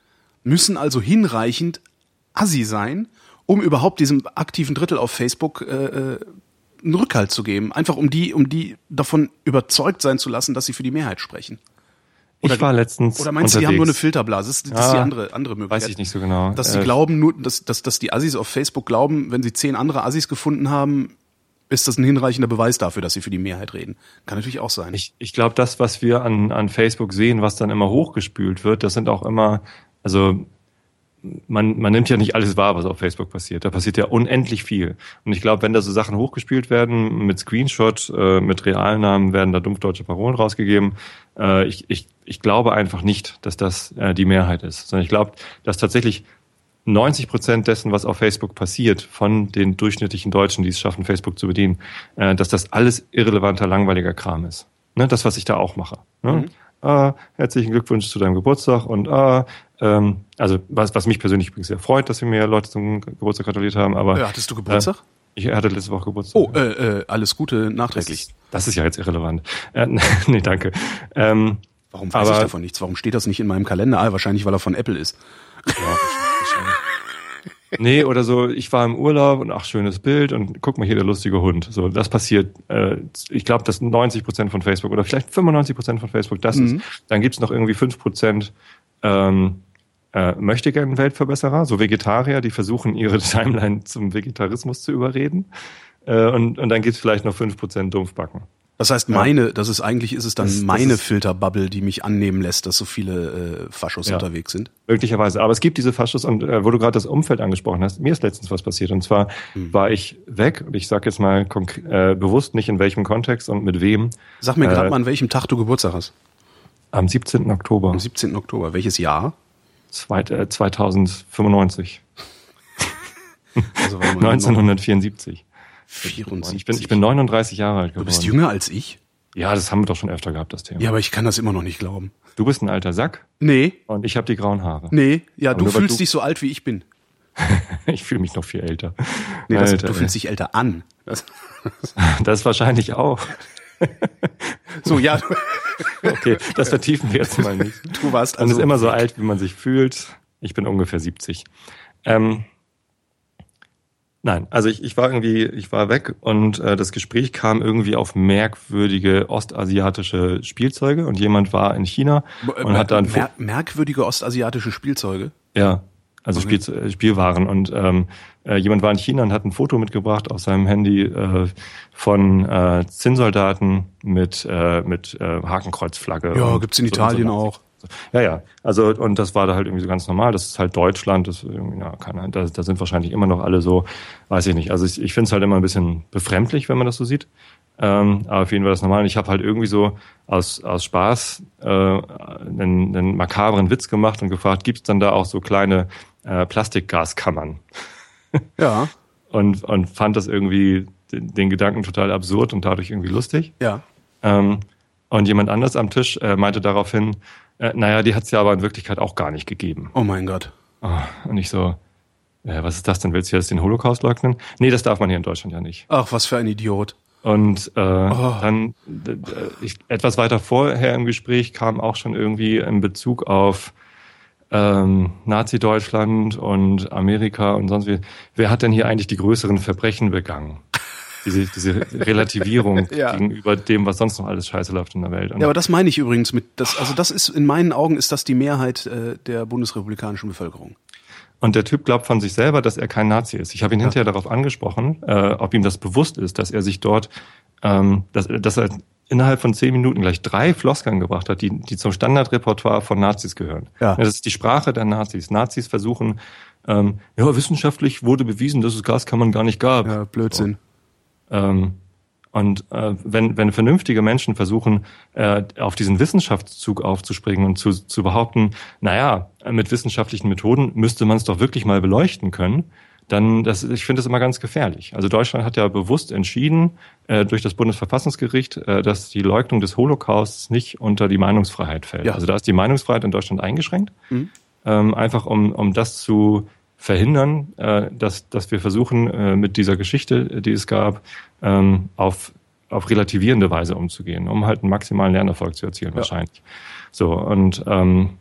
Speaker 2: müssen also hinreichend assi sein um überhaupt diesem aktiven Drittel auf Facebook äh, äh, einen Rückhalt zu geben. Einfach um die, um die davon überzeugt sein zu lassen, dass sie für die Mehrheit sprechen.
Speaker 3: Oder, ich war letztens.
Speaker 2: Oder meinst du, die haben nur eine Filterblase? Das ist, das ist die andere, andere Möglichkeit.
Speaker 3: Weiß ich nicht so genau.
Speaker 2: Dass sie äh, glauben, nur, dass, dass, dass die Assis auf Facebook glauben, wenn sie zehn andere Assis gefunden haben, ist das ein hinreichender Beweis dafür, dass sie für die Mehrheit reden. Kann natürlich auch sein.
Speaker 3: Ich, ich glaube, das, was wir an, an Facebook sehen, was dann immer hochgespült wird, das sind auch immer, also man, man nimmt ja nicht alles wahr, was auf Facebook passiert. Da passiert ja unendlich viel. Und ich glaube, wenn da so Sachen hochgespielt werden, mit Screenshot, äh, mit Realnamen werden da dumpfdeutsche Parolen rausgegeben. Äh, ich, ich, ich glaube einfach nicht, dass das äh, die Mehrheit ist. Sondern ich glaube, dass tatsächlich 90 Prozent dessen, was auf Facebook passiert, von den durchschnittlichen Deutschen, die es schaffen, Facebook zu bedienen, äh, dass das alles irrelevanter, langweiliger Kram ist. Ne? Das, was ich da auch mache. Ne? Mhm ah, herzlichen Glückwunsch zu deinem Geburtstag und ah, ähm, also was, was mich persönlich übrigens sehr freut, dass wir mehr Leute zum Geburtstag gratuliert haben. Aber
Speaker 2: ja, hattest du Geburtstag?
Speaker 3: Äh, ich hatte letzte Woche Geburtstag.
Speaker 2: Oh, äh, äh, alles Gute nachträglich.
Speaker 3: Das, das ist ja jetzt irrelevant. Äh, nee, danke. Ähm,
Speaker 2: Warum weiß aber, ich davon nichts? Warum steht das nicht in meinem Kalender? Ah, wahrscheinlich, weil er von Apple ist. Ja.
Speaker 3: Nee, oder so, ich war im Urlaub und ach, schönes Bild und guck mal hier der lustige Hund. So, das passiert, äh, ich glaube, das 90 Prozent von Facebook oder vielleicht 95 Prozent von Facebook, das mhm. ist. Dann gibt's noch irgendwie 5 Prozent ähm, äh, möchte gerne Weltverbesserer, so Vegetarier, die versuchen, ihre Timeline zum Vegetarismus zu überreden. Äh, und, und dann gibt's vielleicht noch 5 Prozent Dumpfbacken.
Speaker 2: Das heißt, meine, das ist eigentlich ist es dann das, meine das Filterbubble, die mich annehmen lässt, dass so viele äh, Faschos ja, unterwegs sind.
Speaker 3: Möglicherweise. Aber es gibt diese Faschos und äh, wo du gerade das Umfeld angesprochen hast, mir ist letztens was passiert. Und zwar hm. war ich weg und ich sage jetzt mal äh, bewusst nicht in welchem Kontext und mit wem.
Speaker 2: Sag mir gerade äh, mal, an welchem Tag du Geburtstag hast.
Speaker 3: Am 17. Oktober.
Speaker 2: Am 17. Oktober. Welches Jahr?
Speaker 3: Zweit, äh, 2095. Also 1974.
Speaker 2: 74.
Speaker 3: Ich bin, ich bin 39 Jahre alt geworden.
Speaker 2: Du bist jünger als ich?
Speaker 3: Ja, das haben wir doch schon öfter gehabt, das Thema.
Speaker 2: Ja, aber ich kann das immer noch nicht glauben.
Speaker 3: Du bist ein alter Sack.
Speaker 2: Nee.
Speaker 3: Und ich habe die grauen Haare.
Speaker 2: Nee, ja, aber du fühlst du dich so alt, wie ich bin.
Speaker 3: ich fühle mich noch viel älter.
Speaker 2: Nee, das, Alter, du fühlst dich älter an.
Speaker 3: Das, das wahrscheinlich auch.
Speaker 2: so, ja.
Speaker 3: okay, das vertiefen wir jetzt mal nicht.
Speaker 2: Du warst
Speaker 3: also. Man ist immer so alt, wie man sich fühlt. Ich bin ungefähr 70. Ähm, Nein, also ich, ich war irgendwie, ich war weg und äh, das Gespräch kam irgendwie auf merkwürdige ostasiatische Spielzeuge und jemand war in China und
Speaker 2: Mer
Speaker 3: hat dann
Speaker 2: mer merkwürdige ostasiatische Spielzeuge.
Speaker 3: Ja, also okay. Spiel, äh, Spielwaren und ähm, äh, jemand war in China und hat ein Foto mitgebracht auf seinem Handy äh, von äh, Zinnsoldaten mit äh, mit äh, Hakenkreuzflagge.
Speaker 2: Ja, gibt's in Italien so auch.
Speaker 3: Ja, ja. Also, und das war da halt irgendwie so ganz normal. Das ist halt Deutschland. Das, ja, keine, da, da sind wahrscheinlich immer noch alle so, weiß ich nicht. Also ich, ich finde es halt immer ein bisschen befremdlich, wenn man das so sieht. Ähm, aber auf jeden Fall das normal. Und ich habe halt irgendwie so aus, aus Spaß äh, einen, einen makabren Witz gemacht und gefragt, gibt es dann da auch so kleine äh, Plastikgaskammern?
Speaker 2: Ja.
Speaker 3: und, und fand das irgendwie den, den Gedanken total absurd und dadurch irgendwie lustig.
Speaker 2: Ja.
Speaker 3: Ähm, und jemand anders am Tisch äh, meinte daraufhin, äh, naja, die hat es ja aber in Wirklichkeit auch gar nicht gegeben.
Speaker 2: Oh mein Gott.
Speaker 3: Oh, und ich so, äh, was ist das denn? Willst du jetzt den Holocaust leugnen? Nee, das darf man hier in Deutschland ja nicht.
Speaker 2: Ach, was für ein Idiot.
Speaker 3: Und äh, oh. dann ich, etwas weiter vorher im Gespräch kam auch schon irgendwie in Bezug auf ähm, Nazi-Deutschland und Amerika und sonst wie. Wer hat denn hier eigentlich die größeren Verbrechen begangen? Diese, diese Relativierung ja. gegenüber dem, was sonst noch alles scheiße läuft in der Welt.
Speaker 2: Und ja, aber das meine ich übrigens mit, das, also das ist, in meinen Augen ist das die Mehrheit äh, der bundesrepublikanischen Bevölkerung.
Speaker 3: Und der Typ glaubt von sich selber, dass er kein Nazi ist. Ich habe ihn ja. hinterher darauf angesprochen, äh, ob ihm das bewusst ist, dass er sich dort, ähm, dass, dass er innerhalb von zehn Minuten gleich drei Floskeln gebracht hat, die, die zum Standardrepertoire von Nazis gehören. Ja. Das ist die Sprache der Nazis. Nazis versuchen, ähm, ja, wissenschaftlich wurde bewiesen, dass es Gaskammern gar nicht gab.
Speaker 2: Ja, Blödsinn.
Speaker 3: Ähm, und äh, wenn, wenn vernünftige Menschen versuchen, äh, auf diesen Wissenschaftszug aufzuspringen und zu, zu behaupten, naja, mit wissenschaftlichen Methoden müsste man es doch wirklich mal beleuchten können, dann, das, ich finde das immer ganz gefährlich. Also Deutschland hat ja bewusst entschieden äh, durch das Bundesverfassungsgericht, äh, dass die Leugnung des Holocausts nicht unter die Meinungsfreiheit fällt. Ja. Also da ist die Meinungsfreiheit in Deutschland eingeschränkt, mhm. ähm, einfach um, um das zu verhindern, äh, dass, dass wir versuchen, äh, mit dieser Geschichte, die es gab, ähm, auf, auf relativierende Weise umzugehen, um halt einen maximalen Lernerfolg zu erzielen ja. wahrscheinlich. So, und ähm,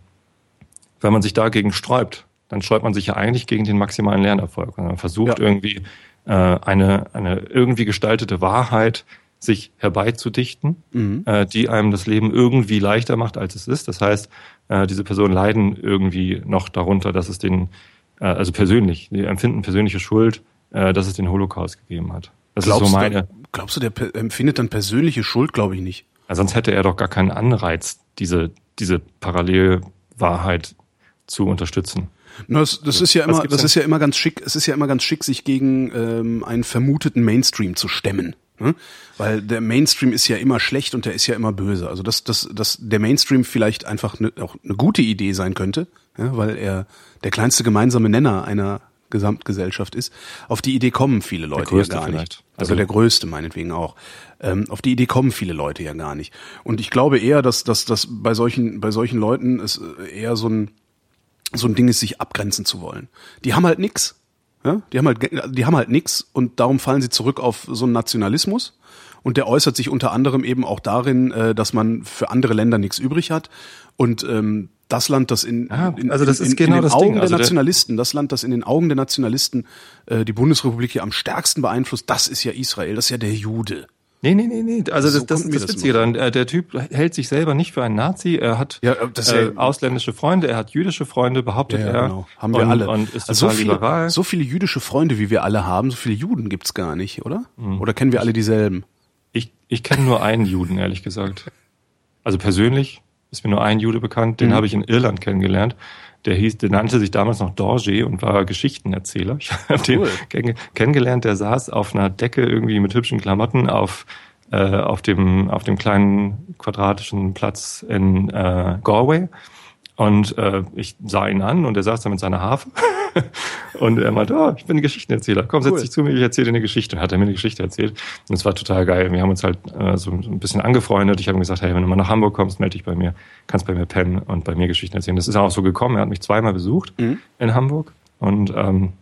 Speaker 3: wenn man sich dagegen sträubt, dann sträubt man sich ja eigentlich gegen den maximalen Lernerfolg. Und man versucht ja. irgendwie äh, eine, eine irgendwie gestaltete Wahrheit sich herbeizudichten, mhm. äh, die einem das Leben irgendwie leichter macht, als es ist. Das heißt, äh, diese Personen leiden irgendwie noch darunter, dass es den äh, also persönlich, die empfinden persönliche Schuld, äh, dass es den Holocaust gegeben hat.
Speaker 2: Das glaubst ist so meine. Du, glaubst du, der empfindet dann persönliche Schuld? Glaube ich nicht.
Speaker 3: Sonst hätte er doch gar keinen Anreiz, diese, diese Parallelwahrheit zu unterstützen.
Speaker 2: Das, das ist ja immer, das ist ja immer ganz schick. Es ist ja immer ganz schick, sich gegen ähm, einen vermuteten Mainstream zu stemmen. Ne? Weil der Mainstream ist ja immer schlecht und der ist ja immer böse. Also dass, dass, dass der Mainstream vielleicht einfach ne, auch eine gute Idee sein könnte, ja, weil er der kleinste gemeinsame Nenner einer Gesamtgesellschaft ist. Auf die Idee kommen viele Leute ja gar vielleicht. nicht. Also, also der größte meinetwegen auch. Ähm, auf die Idee kommen viele Leute ja gar nicht. Und ich glaube eher, dass, dass, dass bei solchen, bei solchen Leuten es eher so ein, so ein Ding ist, sich abgrenzen zu wollen. Die haben halt nix. Ja? Die haben halt, die haben halt nix und darum fallen sie zurück auf so einen Nationalismus. Und der äußert sich unter anderem eben auch darin, äh, dass man für andere Länder nichts übrig hat und ähm, das Land, das in,
Speaker 3: ah, in, also das
Speaker 2: in,
Speaker 3: ist genau
Speaker 2: in den
Speaker 3: das
Speaker 2: Augen
Speaker 3: Ding.
Speaker 2: Also der Nationalisten, das Land, das in den Augen der Nationalisten äh, die Bundesrepublik hier am stärksten beeinflusst, das ist ja Israel, das ist ja der Jude.
Speaker 3: Nee, nee, nee, nee. Also so das, das, das, das Witzige dann, äh, der Typ hält sich selber nicht für einen Nazi. Er hat ja, das äh, ausländische Freunde, er hat jüdische Freunde, behauptet ja, ja, er. Genau.
Speaker 2: Haben wir und, alle. Und ist also so, viele, liberal. so viele jüdische Freunde, wie wir alle haben, so viele Juden gibt's gar nicht, oder? Hm. Oder kennen wir alle dieselben?
Speaker 3: Ich, ich kenne nur einen Juden, ehrlich gesagt. Also persönlich ist mir nur ein Jude bekannt, den mhm. habe ich in Irland kennengelernt. Der hieß, der nannte sich damals noch Dorje und war Geschichtenerzähler. Ich habe cool. den kennengelernt, der saß auf einer Decke irgendwie mit hübschen Klamotten auf äh, auf dem auf dem kleinen quadratischen Platz in äh, Galway und äh, ich sah ihn an und er saß da mit seiner Harfe und er meinte, oh, ich bin ein Geschichtenerzähler. Komm, setz dich zu mir, ich erzähle dir eine Geschichte. Und hat er mir eine Geschichte erzählt. Und es war total geil. Wir haben uns halt äh, so ein bisschen angefreundet. Ich habe ihm gesagt, hey, wenn du mal nach Hamburg kommst, melde dich bei mir, kannst bei mir pennen und bei mir Geschichten erzählen. Das ist auch so gekommen. Er hat mich zweimal besucht mhm. in Hamburg und ähm,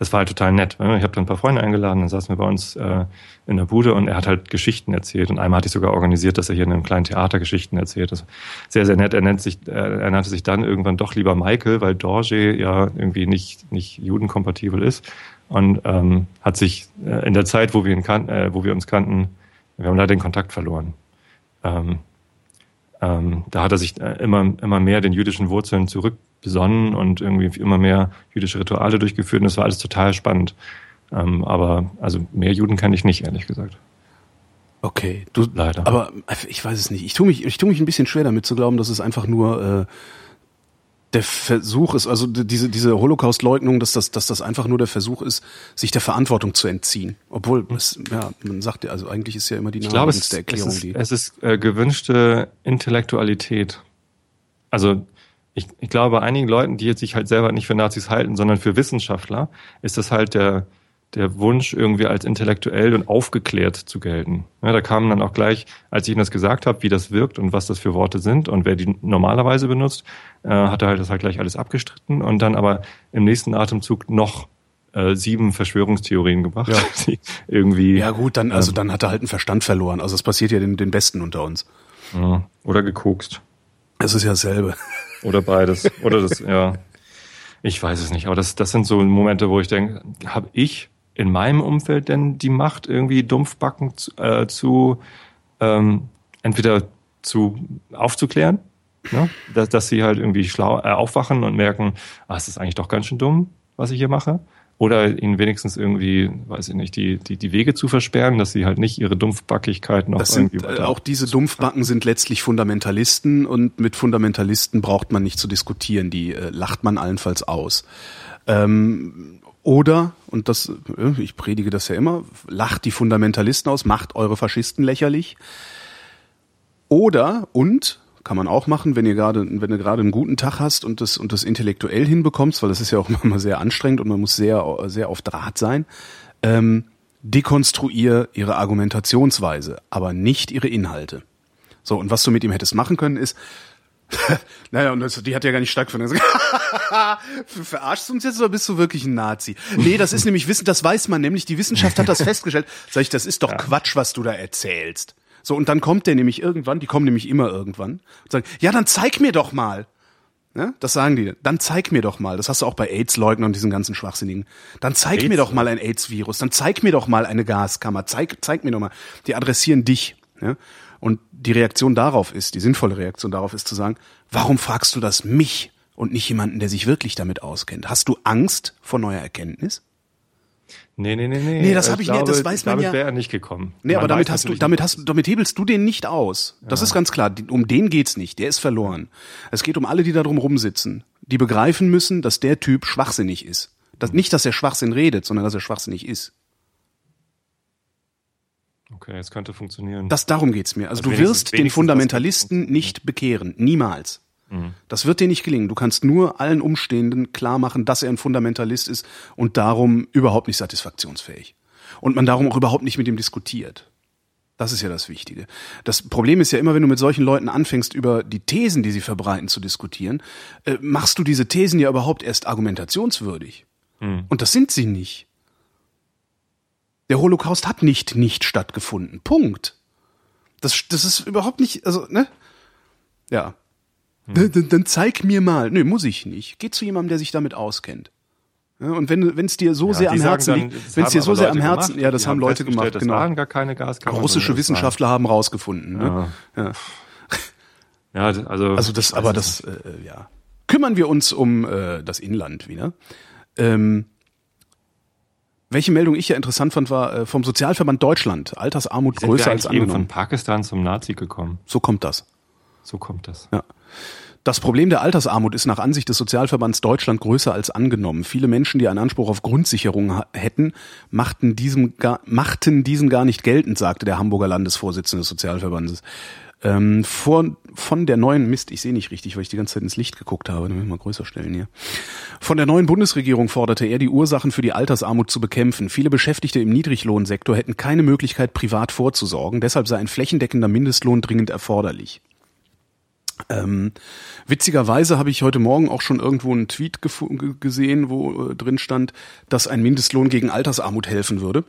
Speaker 3: das war halt total nett. Ne? Ich habe dann ein paar Freunde eingeladen, dann saßen wir bei uns äh, in der Bude und er hat halt Geschichten erzählt. Und einmal hatte ich sogar organisiert, dass er hier in einem kleinen Theater Geschichten erzählt. Das sehr, sehr nett. Er nennt sich, äh, er nannte sich dann irgendwann doch lieber Michael, weil Dorje ja irgendwie nicht, nicht judenkompatibel ist. Und ähm, hat sich äh, in der Zeit, wo wir, ihn kan äh, wo wir uns kannten, wir haben leider den Kontakt verloren. Ähm, ähm, da hat er sich äh, immer, immer mehr den jüdischen Wurzeln zurück besonnen und irgendwie immer mehr jüdische Rituale durchgeführt und das war alles total spannend. Ähm, aber also mehr Juden kann ich nicht, ehrlich gesagt.
Speaker 2: Okay, du leider. Aber ich weiß es nicht. Ich tue mich, ich tue mich ein bisschen schwer damit zu glauben, dass es einfach nur äh, der Versuch ist, also diese, diese Holocaust-Leugnung, dass das, dass das einfach nur der Versuch ist, sich der Verantwortung zu entziehen. Obwohl, es, ja, man sagt ja, also eigentlich ist ja immer die
Speaker 3: naheliegendste Erklärung. Es ist, die es ist äh, gewünschte Intellektualität. Also ich, ich glaube, einigen Leuten, die jetzt sich halt selber nicht für Nazis halten, sondern für Wissenschaftler, ist das halt der, der Wunsch, irgendwie als intellektuell und aufgeklärt zu gelten. Ja, da kamen dann auch gleich, als ich ihnen das gesagt habe, wie das wirkt und was das für Worte sind und wer die normalerweise benutzt, äh, hat er halt das halt gleich alles abgestritten und dann aber im nächsten Atemzug noch äh, sieben Verschwörungstheorien gebracht. Ja. Irgendwie.
Speaker 2: Ja gut, dann also ähm, dann hat er halt einen Verstand verloren. Also es passiert ja den, den Besten unter uns.
Speaker 3: Ja, oder gekokst.
Speaker 2: Es ist ja dasselbe.
Speaker 3: Oder beides. Oder das, ja. Ich weiß es nicht, aber das, das sind so Momente, wo ich denke, habe ich in meinem Umfeld denn die Macht, irgendwie Dumpfbacken zu, äh, zu ähm, entweder zu aufzuklären, ne? dass, dass sie halt irgendwie schlau äh, aufwachen und merken, ah, es ist eigentlich doch ganz schön dumm, was ich hier mache, oder ihnen wenigstens irgendwie, weiß ich nicht, die, die, die Wege zu versperren, dass sie halt nicht ihre Dumpfbackigkeit noch
Speaker 2: das irgendwie sind, äh, Auch diese Dumpfbacken sind letztlich Fundamentalisten und mit Fundamentalisten braucht man nicht zu diskutieren, die äh, lacht man allenfalls aus. Ähm, oder, und das, äh, ich predige das ja immer, lacht die Fundamentalisten aus, macht eure Faschisten lächerlich. Oder, und, kann man auch machen, wenn ihr gerade, wenn du gerade einen guten Tag hast und das und das intellektuell hinbekommst, weil das ist ja auch immer sehr anstrengend und man muss sehr sehr auf Draht sein. Ähm, dekonstruier ihre Argumentationsweise, aber nicht ihre Inhalte. So und was du mit ihm hättest machen können ist, naja, und das, die hat ja gar nicht stattgefunden. Verarschst du uns jetzt oder bist du wirklich ein Nazi? Nee, das ist nämlich Wissen, das weiß man nämlich. Die Wissenschaft hat das festgestellt. Sag ich, das ist doch ja. Quatsch, was du da erzählst. So, und dann kommt der nämlich irgendwann, die kommen nämlich immer irgendwann und sagen, ja, dann zeig mir doch mal. Ja, das sagen die. Dann zeig mir doch mal. Das hast du auch bei AIDS-Leugnern und diesen ganzen Schwachsinnigen. Dann zeig AIDS mir doch mal ein AIDS-Virus. Dann zeig mir doch mal eine Gaskammer. Zeig, zeig mir doch mal. Die adressieren dich. Ja? Und die Reaktion darauf ist, die sinnvolle Reaktion darauf ist zu sagen, warum fragst du das mich und nicht jemanden, der sich wirklich damit auskennt? Hast du Angst vor neuer Erkenntnis?
Speaker 3: Nee, nee, nee, nee.
Speaker 2: Nee, das habe ich, ich
Speaker 3: glaube,
Speaker 2: nicht, das weiß man
Speaker 3: damit
Speaker 2: ja.
Speaker 3: wäre er nicht gekommen.
Speaker 2: Nee, man aber damit hast du, damit hast du, damit hebelst du den nicht aus. Das ja. ist ganz klar. Um den geht's nicht. Der ist verloren. Es geht um alle, die da drum rumsitzen. Die begreifen müssen, dass der Typ schwachsinnig ist. Das, nicht, dass er Schwachsinn redet, sondern dass er schwachsinnig ist.
Speaker 3: Okay, es könnte funktionieren.
Speaker 2: Das darum geht's mir. Also, also du wirst den Fundamentalisten nicht bekehren, niemals. Mhm. Das wird dir nicht gelingen. Du kannst nur allen Umstehenden klar machen, dass er ein Fundamentalist ist und darum überhaupt nicht satisfaktionsfähig. Und man darum auch überhaupt nicht mit ihm diskutiert. Das ist ja das Wichtige. Das Problem ist ja immer, wenn du mit solchen Leuten anfängst, über die Thesen, die sie verbreiten, zu diskutieren, äh, machst du diese Thesen ja überhaupt erst argumentationswürdig. Mhm. Und das sind sie nicht. Der Holocaust hat nicht nicht stattgefunden. Punkt. Das, das ist überhaupt nicht, also, ne? Ja. Hm. Dann, dann, zeig mir mal. Nö, muss ich nicht. Geh zu jemandem, der sich damit auskennt. Ja, und wenn wenn es dir so ja, sehr am Herzen liegt, wenn es dir so sehr am Herzen, gemacht, ja, das haben Leute gemacht,
Speaker 3: das
Speaker 2: genau.
Speaker 3: waren gar keine Gaskammern.
Speaker 2: Russische Wissenschaftler haben rausgefunden. Ne? Ja.
Speaker 3: ja. also
Speaker 2: also das, aber das, äh, ja. Kümmern wir uns um äh, das Inland wieder. Ähm, welche Meldung ich ja interessant fand, war äh, vom Sozialverband Deutschland. Altersarmut
Speaker 3: Sind
Speaker 2: größer
Speaker 3: wir
Speaker 2: als angenommen.
Speaker 3: von Pakistan zum Nazi gekommen.
Speaker 2: So kommt das.
Speaker 3: So kommt das.
Speaker 2: Ja. Das Problem der Altersarmut ist nach Ansicht des Sozialverbands Deutschland größer als angenommen. Viele Menschen, die einen Anspruch auf Grundsicherung hätten, machten diesem, gar, machten diesen gar nicht geltend, sagte der Hamburger Landesvorsitzende des Sozialverbandes. Ähm, vor, von der neuen Mist, ich sehe nicht richtig, weil ich die ganze Zeit ins Licht geguckt habe, dann will ich mal größer stellen hier. Von der neuen Bundesregierung forderte er, die Ursachen für die Altersarmut zu bekämpfen. Viele Beschäftigte im Niedriglohnsektor hätten keine Möglichkeit, privat vorzusorgen. Deshalb sei ein flächendeckender Mindestlohn dringend erforderlich. Ähm, witzigerweise habe ich heute Morgen auch schon irgendwo einen Tweet gesehen, wo äh, drin stand, dass ein Mindestlohn gegen Altersarmut helfen würde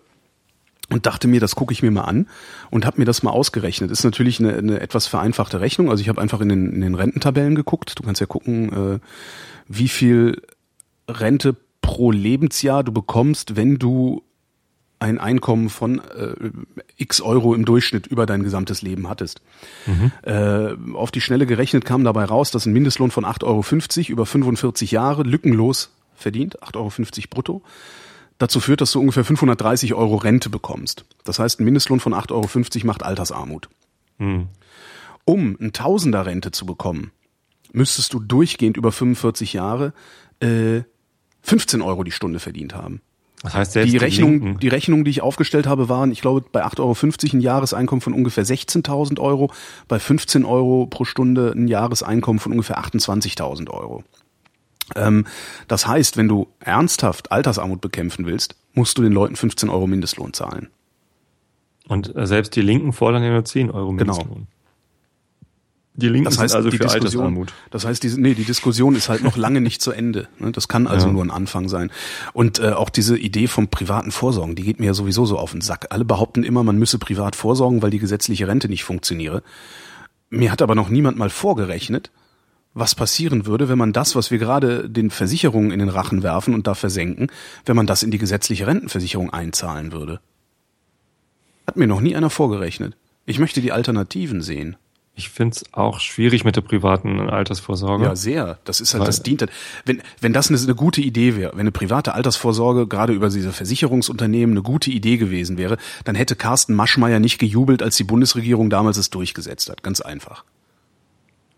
Speaker 2: und dachte mir, das gucke ich mir mal an und habe mir das mal ausgerechnet. Ist natürlich eine, eine etwas vereinfachte Rechnung. Also ich habe einfach in den, in den Rententabellen geguckt. Du kannst ja gucken, äh, wie viel Rente pro Lebensjahr du bekommst, wenn du ein Einkommen von äh, x Euro im Durchschnitt über dein gesamtes Leben hattest. Mhm. Äh, auf die Schnelle gerechnet kam dabei raus, dass ein Mindestlohn von 8,50 Euro über 45 Jahre lückenlos verdient, 8,50 Euro brutto, dazu führt, dass du ungefähr 530 Euro Rente bekommst. Das heißt, ein Mindestlohn von 8,50 Euro macht Altersarmut. Hm. Um ein Tausender Rente zu bekommen, müsstest du durchgehend über 45 Jahre äh, 15 Euro die Stunde verdient haben.
Speaker 3: Das heißt, selbst
Speaker 2: die, Rechnung, die Rechnung, die ich aufgestellt habe, waren, ich glaube, bei 8,50 Euro ein Jahreseinkommen von ungefähr 16.000 Euro, bei 15 Euro pro Stunde ein Jahreseinkommen von ungefähr 28.000 Euro. Ähm, das heißt, wenn du ernsthaft Altersarmut bekämpfen willst, musst du den Leuten 15 Euro Mindestlohn zahlen.
Speaker 3: Und äh, selbst die Linken fordern ja nur 10 Euro
Speaker 2: genau. Mindestlohn. Genau.
Speaker 3: Die Linken
Speaker 2: das heißt,
Speaker 3: sind also
Speaker 2: die
Speaker 3: für
Speaker 2: Diskussion,
Speaker 3: Altersarmut.
Speaker 2: Das heißt, die, nee, die Diskussion ist halt noch lange nicht zu Ende. Ne? Das kann also ja. nur ein Anfang sein. Und äh, auch diese Idee vom privaten Vorsorgen, die geht mir ja sowieso so auf den Sack. Alle behaupten immer, man müsse privat vorsorgen, weil die gesetzliche Rente nicht funktioniere. Mir hat aber noch niemand mal vorgerechnet, was passieren würde, wenn man das, was wir gerade den Versicherungen in den Rachen werfen und da versenken, wenn man das in die gesetzliche Rentenversicherung einzahlen würde. Hat mir noch nie einer vorgerechnet. Ich möchte die Alternativen sehen.
Speaker 3: Ich finde es auch schwierig mit der privaten Altersvorsorge.
Speaker 2: Ja, sehr. Das ist halt, Weil das dient halt. Wenn, wenn das eine, eine gute Idee wäre, wenn eine private Altersvorsorge gerade über diese Versicherungsunternehmen eine gute Idee gewesen wäre, dann hätte Carsten Maschmeyer nicht gejubelt, als die Bundesregierung damals es durchgesetzt hat. Ganz einfach.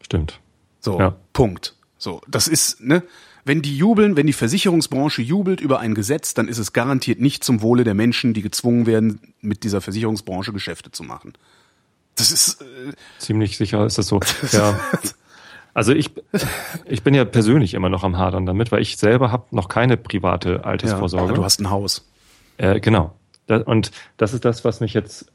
Speaker 3: Stimmt.
Speaker 2: So, ja. Punkt. So, das ist, ne? Wenn die jubeln, wenn die Versicherungsbranche jubelt über ein Gesetz, dann ist es garantiert nicht zum Wohle der Menschen, die gezwungen werden, mit dieser Versicherungsbranche Geschäfte zu machen. Das ist äh,
Speaker 3: ziemlich sicher ist das so. Ja. Also ich, ich bin ja persönlich immer noch am Hadern damit, weil ich selber habe noch keine private Altersvorsorge.
Speaker 2: Ja, du hast ein Haus.
Speaker 3: Äh, genau. Und das ist das, was mich jetzt,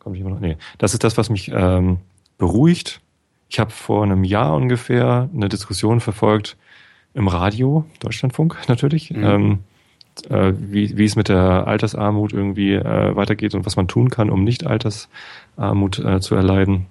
Speaker 3: komme ich immer noch, nee, das ist das, was mich ähm, beruhigt. Ich habe vor einem Jahr ungefähr eine Diskussion verfolgt im Radio, Deutschlandfunk natürlich, mhm. ähm, äh, wie, wie es mit der Altersarmut irgendwie äh, weitergeht und was man tun kann, um nicht Altersarmut äh, zu erleiden.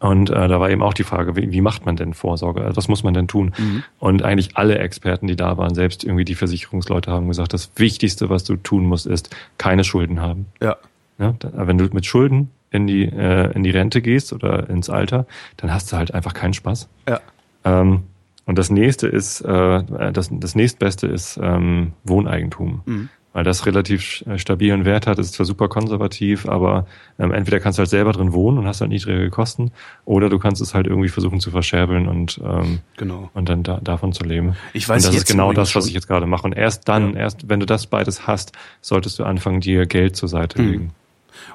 Speaker 3: Und äh, da war eben auch die Frage, wie, wie macht man denn Vorsorge? Also was muss man denn tun? Mhm. Und eigentlich alle Experten, die da waren, selbst irgendwie die Versicherungsleute haben gesagt, das Wichtigste, was du tun musst, ist keine Schulden haben.
Speaker 2: Ja.
Speaker 3: ja wenn du mit Schulden in die, äh, in die Rente gehst oder ins Alter, dann hast du halt einfach keinen Spaß.
Speaker 2: Ja.
Speaker 3: Ähm, und das nächste ist, äh, das, das nächstbeste ist ähm, Wohneigentum. Mhm weil das relativ äh, stabilen Wert hat. Ist zwar super konservativ, aber ähm, entweder kannst du halt selber drin wohnen und hast halt niedrige Kosten, oder du kannst es halt irgendwie versuchen zu verscherbeln und ähm,
Speaker 2: genau.
Speaker 3: und dann da, davon zu leben.
Speaker 2: Ich weiß
Speaker 3: und das
Speaker 2: jetzt
Speaker 3: ist genau das, was ich jetzt gerade mache. Und erst dann, ja. erst wenn du das beides hast, solltest du anfangen, dir Geld zur Seite mhm. legen.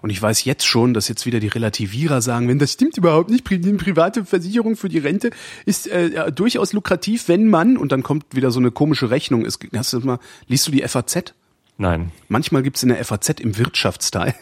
Speaker 2: Und ich weiß jetzt schon, dass jetzt wieder die Relativierer sagen, wenn das stimmt überhaupt nicht, die private Versicherung für die Rente ist äh, durchaus lukrativ, wenn man, und dann kommt wieder so eine komische Rechnung, ist, hast du mal, liest du die FAZ?
Speaker 3: Nein.
Speaker 2: Manchmal gibt's in der FAZ im Wirtschaftsteil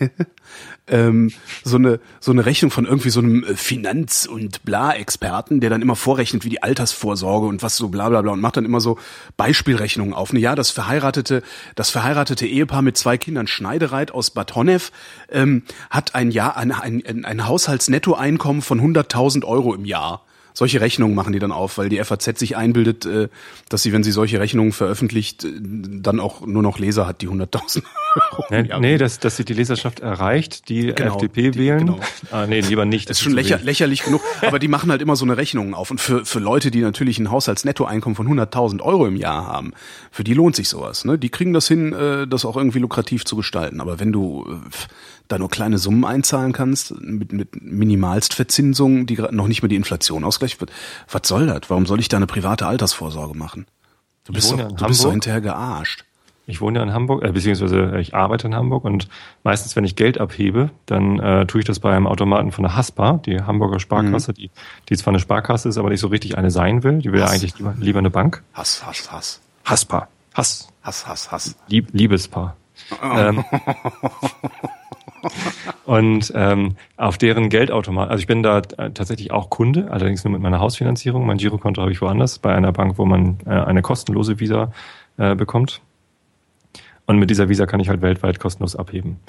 Speaker 2: ähm, so eine so eine Rechnung von irgendwie so einem äh, Finanz- und Bla-Experten, der dann immer vorrechnet, wie die Altersvorsorge und was so bla bla bla und macht dann immer so Beispielrechnungen auf. Ja, das verheiratete das verheiratete Ehepaar mit zwei Kindern Schneidereit aus Bad Honnef ähm, hat ein Jahr ein, ein, ein Haushaltsnettoeinkommen von 100.000 Euro im Jahr solche Rechnungen machen die dann auf, weil die FAZ sich einbildet, äh, dass sie, wenn sie solche Rechnungen veröffentlicht, äh, dann auch nur noch Leser hat, die 100.000
Speaker 3: Euro. Nee, nee dass, dass sie die Leserschaft erreicht, die genau, FDP die, wählen. Genau.
Speaker 2: Ah, nee, lieber nicht. Das ist schon lächer, lächerlich genug, aber die machen halt immer so eine Rechnung auf. Und für, für Leute, die natürlich ein Haushaltsnettoeinkommen von 100.000 Euro im Jahr haben, für die lohnt sich sowas. Ne? Die kriegen das hin, äh, das auch irgendwie lukrativ zu gestalten. Aber wenn du da nur kleine Summen einzahlen kannst, mit, mit Minimalstverzinsung, die noch nicht mehr die Inflation ausgleicht wird. Was soll das? Warum soll ich da eine private Altersvorsorge machen? Du bist, doch, du bist doch hinterher gearscht.
Speaker 3: Ich wohne ja in Hamburg, äh, beziehungsweise ich arbeite in Hamburg und meistens, wenn ich Geld abhebe, dann äh, tue ich das bei einem Automaten von der Haspa, die Hamburger Sparkasse, mhm. die, die zwar eine Sparkasse ist, aber nicht so richtig eine sein will. Die will Hass. ja eigentlich lieber, lieber eine Bank.
Speaker 2: Hass, Hass, Hass.
Speaker 3: Haspa. Hass.
Speaker 2: Hass, Hass, Hass.
Speaker 3: Lieb, Liebespaar. Oh. Ähm, und ähm, auf deren Geldautomat, also ich bin da äh, tatsächlich auch Kunde, allerdings nur mit meiner Hausfinanzierung. Mein Girokonto habe ich woanders, bei einer Bank, wo man äh, eine kostenlose Visa äh, bekommt. Und mit dieser Visa kann ich halt weltweit kostenlos abheben.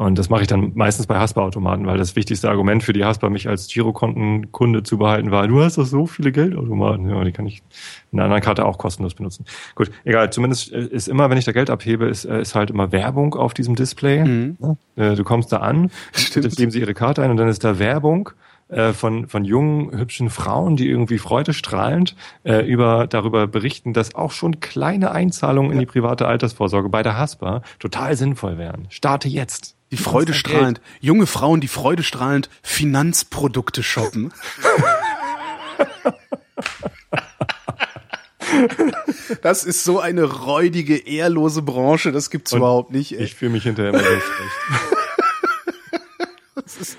Speaker 3: Und das mache ich dann meistens bei Haspa-Automaten, weil das wichtigste Argument für die Haspa, mich als Girokontenkunde zu behalten, war, du hast doch so viele Geldautomaten. Ja, die kann ich in einer anderen Karte auch kostenlos benutzen. Gut, egal, zumindest äh, ist immer, wenn ich da Geld abhebe, ist, äh, ist halt immer Werbung auf diesem Display. Mhm. Äh, du kommst da an, Stimmt. geben sie ihre Karte ein und dann ist da Werbung von, von jungen, hübschen Frauen, die irgendwie freudestrahlend äh, über, darüber berichten, dass auch schon kleine Einzahlungen ja. in die private Altersvorsorge bei der Haspa total sinnvoll wären. Starte jetzt.
Speaker 2: Die freudestrahlend, junge Frauen, die freudestrahlend Finanzprodukte shoppen. Das ist so eine räudige, ehrlose Branche, das gibt's Und überhaupt nicht.
Speaker 3: Ey. Ich fühle mich hinterher immer so schlecht.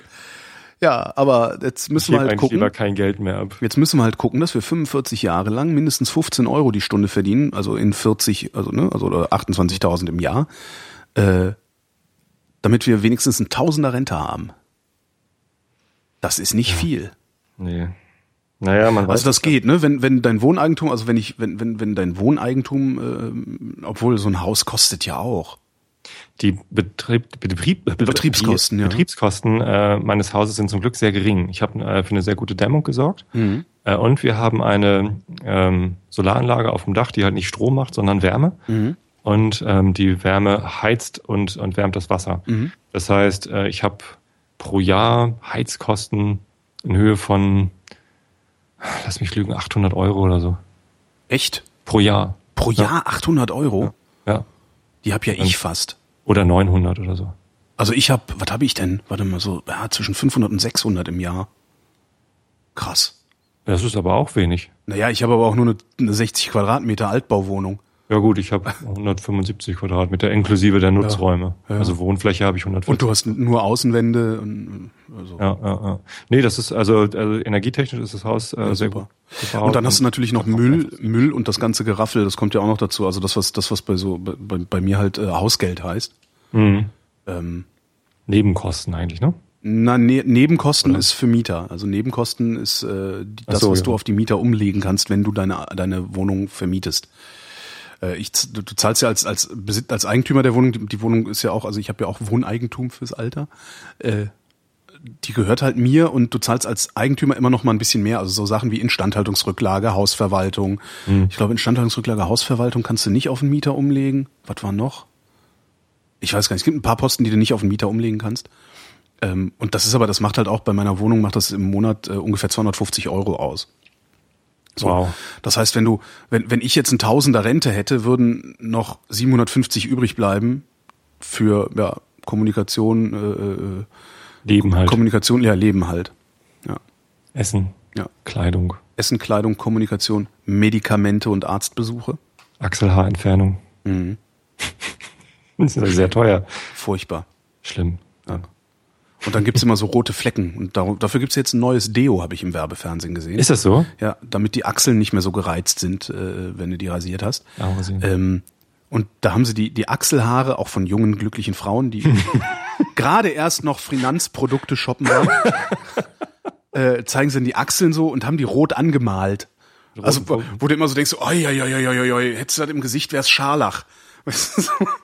Speaker 2: ja, aber jetzt müssen wir halt gucken.
Speaker 3: Lieber kein Geld mehr ab.
Speaker 2: Jetzt müssen wir halt gucken, dass wir 45 Jahre lang mindestens 15 Euro die Stunde verdienen, also in 40, also ne, also 28.000 im Jahr. Äh, damit wir wenigstens ein Tausender Rente haben. Das ist nicht ja. viel.
Speaker 3: Nee. Naja, man weiß.
Speaker 2: Also das geht, ne? Wenn, wenn dein Wohneigentum, also wenn ich, wenn, wenn, wenn dein Wohneigentum, äh, obwohl so ein Haus kostet ja auch.
Speaker 3: Die Betrieb, Betrieb,
Speaker 2: Betriebskosten,
Speaker 3: die
Speaker 2: ja.
Speaker 3: Betriebskosten äh, meines Hauses sind zum Glück sehr gering. Ich habe äh, für eine sehr gute Dämmung gesorgt mhm. äh, und wir haben eine ähm, Solaranlage auf dem Dach, die halt nicht Strom macht, sondern Wärme. Mhm und ähm, die Wärme heizt und, und wärmt das Wasser. Mhm. Das heißt, äh, ich habe pro Jahr Heizkosten in Höhe von, lass mich lügen, 800 Euro oder so.
Speaker 2: Echt?
Speaker 3: Pro Jahr.
Speaker 2: Pro Jahr 800 Euro?
Speaker 3: Ja. ja.
Speaker 2: Die hab ja ich fast.
Speaker 3: Oder 900 oder so.
Speaker 2: Also ich habe, was habe ich denn? Warte mal so, ja, zwischen 500 und 600 im Jahr. Krass.
Speaker 3: Das ist aber auch wenig.
Speaker 2: Naja, ich habe aber auch nur eine, eine 60 Quadratmeter Altbauwohnung.
Speaker 3: Ja gut, ich habe 175 Quadratmeter inklusive der Nutzräume. Ja, ja. Also Wohnfläche habe ich 150.
Speaker 2: Und du hast nur Außenwände. Und,
Speaker 3: also. ja, ja, ja. Nee, das ist also, also energietechnisch ist das Haus äh, ja, sehr
Speaker 2: super. gut. Und dann hast du natürlich noch Müll, Müll und das ganze Geraffel. Das kommt ja auch noch dazu. Also das was das was bei so bei, bei mir halt äh, Hausgeld heißt.
Speaker 3: Mhm. Ähm, Nebenkosten eigentlich, ne?
Speaker 2: Na, ne Nebenkosten Oder? ist für Mieter. Also Nebenkosten ist äh, das, so, was ja. du auf die Mieter umlegen kannst, wenn du deine, deine Wohnung vermietest. Äh, ich, du, du zahlst ja als, als, als Eigentümer der Wohnung, die, die Wohnung ist ja auch, also ich habe ja auch Wohneigentum fürs Alter. Äh, die gehört halt mir und du zahlst als Eigentümer immer noch mal ein bisschen mehr. Also so Sachen wie Instandhaltungsrücklage, Hausverwaltung. Mhm. Ich glaube, Instandhaltungsrücklage, Hausverwaltung kannst du nicht auf den Mieter umlegen. Was war noch? Ich weiß gar nicht. Es gibt ein paar Posten, die du nicht auf den Mieter umlegen kannst. Ähm, und das ist aber, das macht halt auch bei meiner Wohnung, macht das im Monat äh, ungefähr 250 Euro aus. So. Wow. Das heißt, wenn du, wenn, wenn ich jetzt ein Tausender Rente hätte, würden noch 750 übrig bleiben für ja, Kommunikation, äh,
Speaker 3: äh, Leben halt.
Speaker 2: Kommunikation, ja, Leben halt. Ja.
Speaker 3: Essen. Ja. Kleidung.
Speaker 2: Essen, Kleidung, Kommunikation, Medikamente und Arztbesuche.
Speaker 3: Achselhaarentfernung. Mhm. das ist sehr teuer.
Speaker 2: Furchtbar.
Speaker 3: Schlimm. Ja.
Speaker 2: Und dann gibt's immer so rote Flecken. Und dafür gibt's jetzt ein neues Deo, habe ich im Werbefernsehen gesehen.
Speaker 3: Ist das so?
Speaker 2: Ja, damit die Achseln nicht mehr so gereizt sind, äh, wenn du die rasiert hast. Ja, ähm, und da haben sie die, die Achselhaare auch von jungen, glücklichen Frauen, die gerade erst noch Finanzprodukte shoppen wollen, äh, zeigen sie dann die Achseln so und haben die rot angemalt. Also, wo, wo du immer so denkst, oi, oi, oi, oi, oi, hättest du das im Gesicht, wär's Scharlach.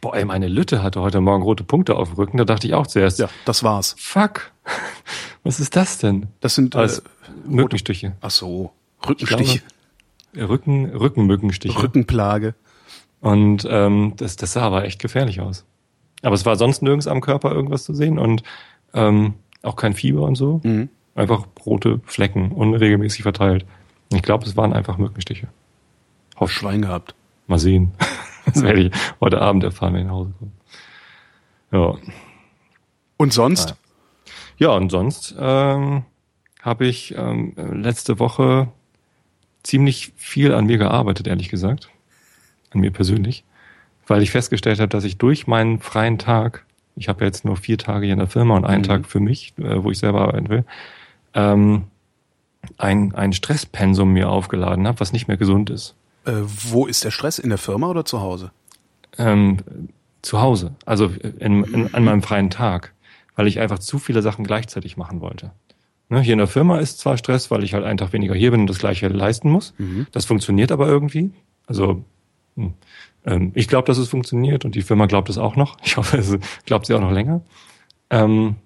Speaker 3: Boah, ey, meine Lütte hatte heute Morgen rote Punkte auf dem Rücken. Da dachte ich auch zuerst. Ja,
Speaker 2: das war's.
Speaker 3: Fuck. Was ist das denn?
Speaker 2: Das sind äh,
Speaker 3: Mückenstiche.
Speaker 2: Ach so, Rückenstiche.
Speaker 3: Glaube, Rücken, Rückenmückenstiche.
Speaker 2: Rückenplage.
Speaker 3: Und ähm, das, das sah aber echt gefährlich aus. Aber es war sonst nirgends am Körper irgendwas zu sehen und ähm, auch kein Fieber und so. Mhm. Einfach rote Flecken, unregelmäßig verteilt. Ich glaube, es waren einfach Mückenstiche.
Speaker 2: Hoff. Schwein gehabt.
Speaker 3: Mal sehen. Das werde ich heute Abend erfahren, wenn ich nach Hause komme. Ja.
Speaker 2: Und sonst?
Speaker 3: Ja, und sonst ähm, habe ich ähm, letzte Woche ziemlich viel an mir gearbeitet, ehrlich gesagt. An mir persönlich. Weil ich festgestellt habe, dass ich durch meinen freien Tag, ich habe jetzt nur vier Tage hier in der Firma und einen mhm. Tag für mich, äh, wo ich selber arbeiten will, ähm, ein, ein Stresspensum mir aufgeladen habe, was nicht mehr gesund ist.
Speaker 2: Äh, wo ist der Stress? In der Firma oder zu Hause?
Speaker 3: Ähm, zu Hause, also in, in, an meinem freien Tag, weil ich einfach zu viele Sachen gleichzeitig machen wollte. Ne, hier in der Firma ist zwar Stress, weil ich halt einen Tag weniger hier bin und das gleiche leisten muss. Mhm. Das funktioniert aber irgendwie. Also hm, ähm, ich glaube, dass es funktioniert und die Firma glaubt es auch noch. Ich hoffe, es glaubt sie auch noch länger. Ähm,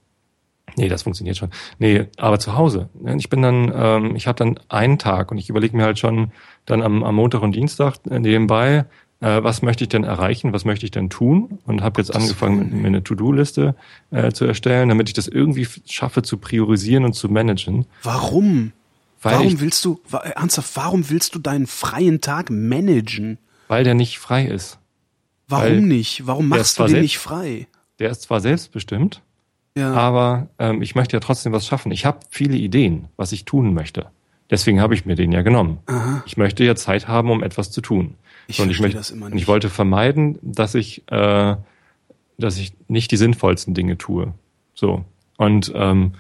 Speaker 3: Nee, das funktioniert schon. Nee, aber zu Hause. Ne, ich bin dann, ähm, ich habe dann einen Tag und ich überlege mir halt schon dann am, am Montag und Dienstag nebenbei, äh, was möchte ich denn erreichen, was möchte ich denn tun und habe jetzt angefangen, mir eine To-Do-Liste äh, zu erstellen, damit ich das irgendwie schaffe zu priorisieren und zu managen.
Speaker 2: Warum? Weil warum ich, willst du, ernsthaft, warum willst du deinen freien Tag managen?
Speaker 3: Weil der nicht frei ist.
Speaker 2: Warum weil nicht? Warum machst du den nicht frei?
Speaker 3: Der ist zwar selbstbestimmt, ja. Aber ähm, ich möchte ja trotzdem was schaffen. Ich habe viele Ideen, was ich tun möchte. Deswegen habe ich mir den ja genommen. Aha. Ich möchte ja Zeit haben, um etwas zu tun. Ich, und ich, möchte, das immer nicht. Und ich wollte vermeiden, dass ich, äh, dass ich nicht die sinnvollsten Dinge tue. So. Und ähm,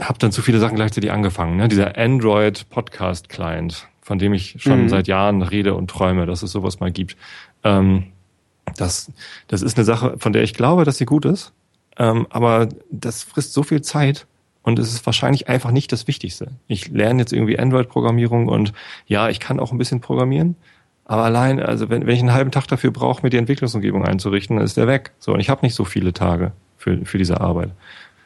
Speaker 3: habe dann zu viele Sachen gleichzeitig angefangen. Ne? Dieser Android Podcast Client, von dem ich schon mhm. seit Jahren rede und träume, dass es sowas mal gibt. Ähm, das, das ist eine Sache, von der ich glaube, dass sie gut ist. Ähm, aber das frisst so viel Zeit und es ist wahrscheinlich einfach nicht das Wichtigste. Ich lerne jetzt irgendwie Android-Programmierung und ja, ich kann auch ein bisschen programmieren. Aber allein, also wenn, wenn ich einen halben Tag dafür brauche, mir die Entwicklungsumgebung einzurichten, dann ist der weg. So, und ich habe nicht so viele Tage für, für diese Arbeit.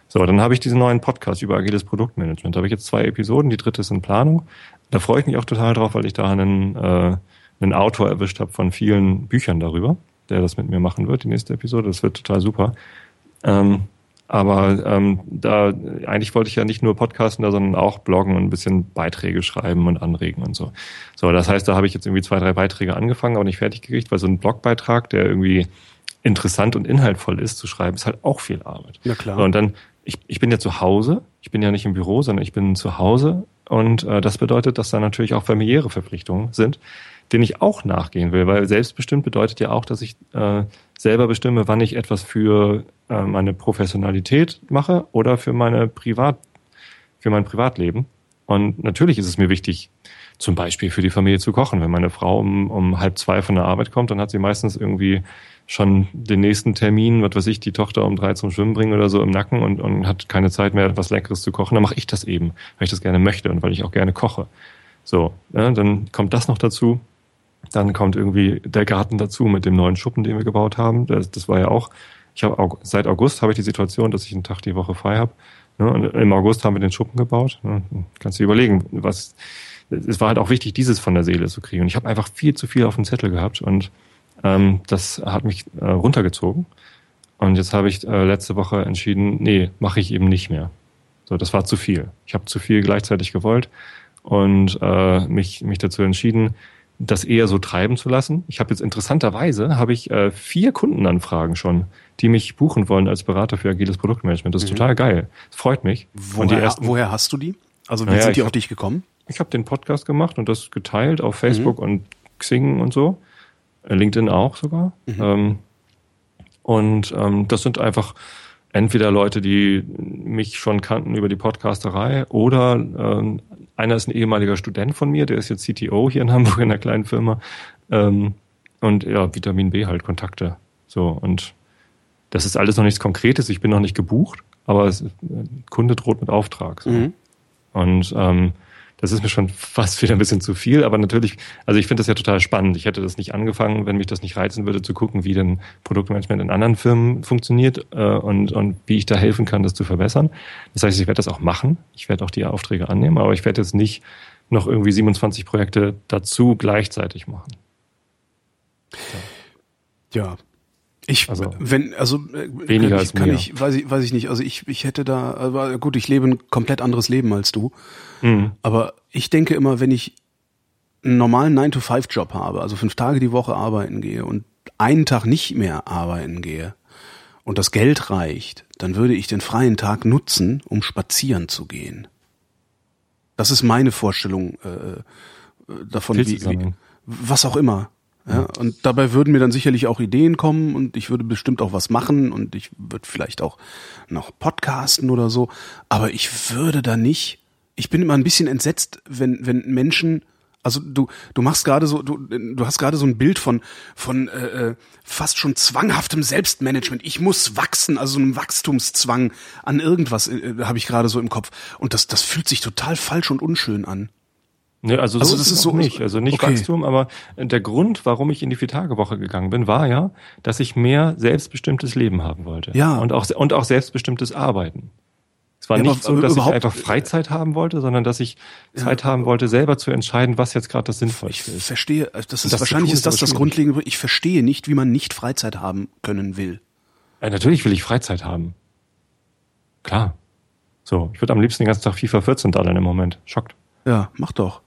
Speaker 3: So, dann habe ich diesen neuen Podcast über agiles Produktmanagement. Da habe ich jetzt zwei Episoden, die dritte ist in Planung. Da freue ich mich auch total drauf, weil ich da einen, äh, einen Autor erwischt habe von vielen Büchern darüber, der das mit mir machen wird, die nächste Episode. Das wird total super. Ähm, aber ähm, da eigentlich wollte ich ja nicht nur podcasten da, sondern auch bloggen und ein bisschen Beiträge schreiben und anregen und so. So, das heißt, da habe ich jetzt irgendwie zwei, drei Beiträge angefangen, aber nicht fertig gekriegt, weil so ein Blogbeitrag, der irgendwie interessant und inhaltvoll ist zu schreiben, ist halt auch viel Arbeit.
Speaker 2: Ja klar.
Speaker 3: So, und dann, ich, ich bin ja zu Hause, ich bin ja nicht im Büro, sondern ich bin zu Hause und äh, das bedeutet, dass da natürlich auch familiäre Verpflichtungen sind, den ich auch nachgehen will, weil selbstbestimmt bedeutet ja auch, dass ich äh, selber bestimme, wann ich etwas für äh, meine Professionalität mache oder für meine Privat, für mein Privatleben. Und natürlich ist es mir wichtig, zum Beispiel für die Familie zu kochen. Wenn meine Frau um, um halb zwei von der Arbeit kommt, dann hat sie meistens irgendwie schon den nächsten Termin, was weiß ich, die Tochter um drei zum Schwimmen bringen oder so im Nacken und, und hat keine Zeit mehr, was Leckeres zu kochen, dann mache ich das eben, weil ich das gerne möchte und weil ich auch gerne koche. So, ja, dann kommt das noch dazu. Dann kommt irgendwie der Garten dazu mit dem neuen Schuppen, den wir gebaut haben. Das, das war ja auch, ich habe seit August habe ich die Situation, dass ich einen Tag die Woche frei habe. Ja, und im August haben wir den Schuppen gebaut. Ja, kannst du überlegen, was es war halt auch wichtig, dieses von der Seele zu kriegen. Und ich habe einfach viel zu viel auf dem Zettel gehabt und ähm, das hat mich äh, runtergezogen. Und jetzt habe ich äh, letzte Woche entschieden, nee, mache ich eben nicht mehr. So, das war zu viel. Ich habe zu viel gleichzeitig gewollt und äh, mich, mich dazu entschieden, das eher so treiben zu lassen. Ich habe jetzt interessanterweise habe ich äh, vier Kundenanfragen schon, die mich buchen wollen als Berater für agiles Produktmanagement. Das ist mhm. total geil. Das freut mich.
Speaker 2: Woher, ersten, woher hast du die? Also wie naja, sind die auf dich gekommen?
Speaker 3: Ich habe den Podcast gemacht und das geteilt auf Facebook mhm. und Xing und so. Äh, LinkedIn auch sogar. Mhm. Ähm, und ähm, das sind einfach entweder Leute, die mich schon kannten über die Podcasterei oder ähm, einer ist ein ehemaliger Student von mir, der ist jetzt CTO hier in Hamburg in einer kleinen Firma. Ähm, und ja, Vitamin B halt Kontakte. So, und das ist alles noch nichts Konkretes, ich bin noch nicht gebucht, aber es, Kunde droht mit Auftrag. So. Mhm. Und ähm, das ist mir schon fast wieder ein bisschen zu viel, aber natürlich, also ich finde das ja total spannend. Ich hätte das nicht angefangen, wenn mich das nicht reizen würde, zu gucken, wie denn Produktmanagement in anderen Firmen funktioniert äh, und, und wie ich da helfen kann, das zu verbessern. Das heißt, ich werde das auch machen. Ich werde auch die Aufträge annehmen, aber ich werde jetzt nicht noch irgendwie 27 Projekte dazu gleichzeitig machen.
Speaker 2: Ja. ja. Ich, also, wenn, also, äh, weniger ich, kann ich, weiß ich, weiß ich nicht. Also ich, ich hätte da, aber gut, ich lebe ein komplett anderes Leben als du. Mhm. Aber ich denke immer, wenn ich einen normalen 9-to-5-Job habe, also fünf Tage die Woche arbeiten gehe und einen Tag nicht mehr arbeiten gehe und das Geld reicht, dann würde ich den freien Tag nutzen, um spazieren zu gehen. Das ist meine Vorstellung äh, äh davon, wie, wie, was auch immer. Ja, und dabei würden mir dann sicherlich auch Ideen kommen und ich würde bestimmt auch was machen und ich würde vielleicht auch noch podcasten oder so. Aber ich würde da nicht. Ich bin immer ein bisschen entsetzt, wenn, wenn Menschen, also du, du machst gerade so, du, du hast gerade so ein Bild von, von äh, äh fast schon zwanghaftem Selbstmanagement. Ich muss wachsen, also so einem Wachstumszwang an irgendwas äh, habe ich gerade so im Kopf. Und das, das fühlt sich total falsch und unschön an.
Speaker 3: Ne, also, also so das ist, so nicht, also nicht okay. Wachstum, aber der Grund, warum ich in die Viertagewoche gegangen bin, war ja, dass ich mehr selbstbestimmtes Leben haben wollte. Ja. Und auch, und auch selbstbestimmtes Arbeiten. Es war ja, nicht so, dass ich einfach Freizeit haben wollte, sondern dass ich Zeit ja, haben wollte, selber zu entscheiden, was jetzt gerade das Sinnvollste
Speaker 2: ist. Ich verstehe, äh, das ist das wahrscheinlich ist das das Grundlegende. Ich verstehe nicht, wie man nicht Freizeit haben können will.
Speaker 3: Ja, natürlich will ich Freizeit haben. Klar. So, ich würde am liebsten den ganzen Tag FIFA 14 daddeln im Moment. Schockt.
Speaker 2: Ja, mach doch.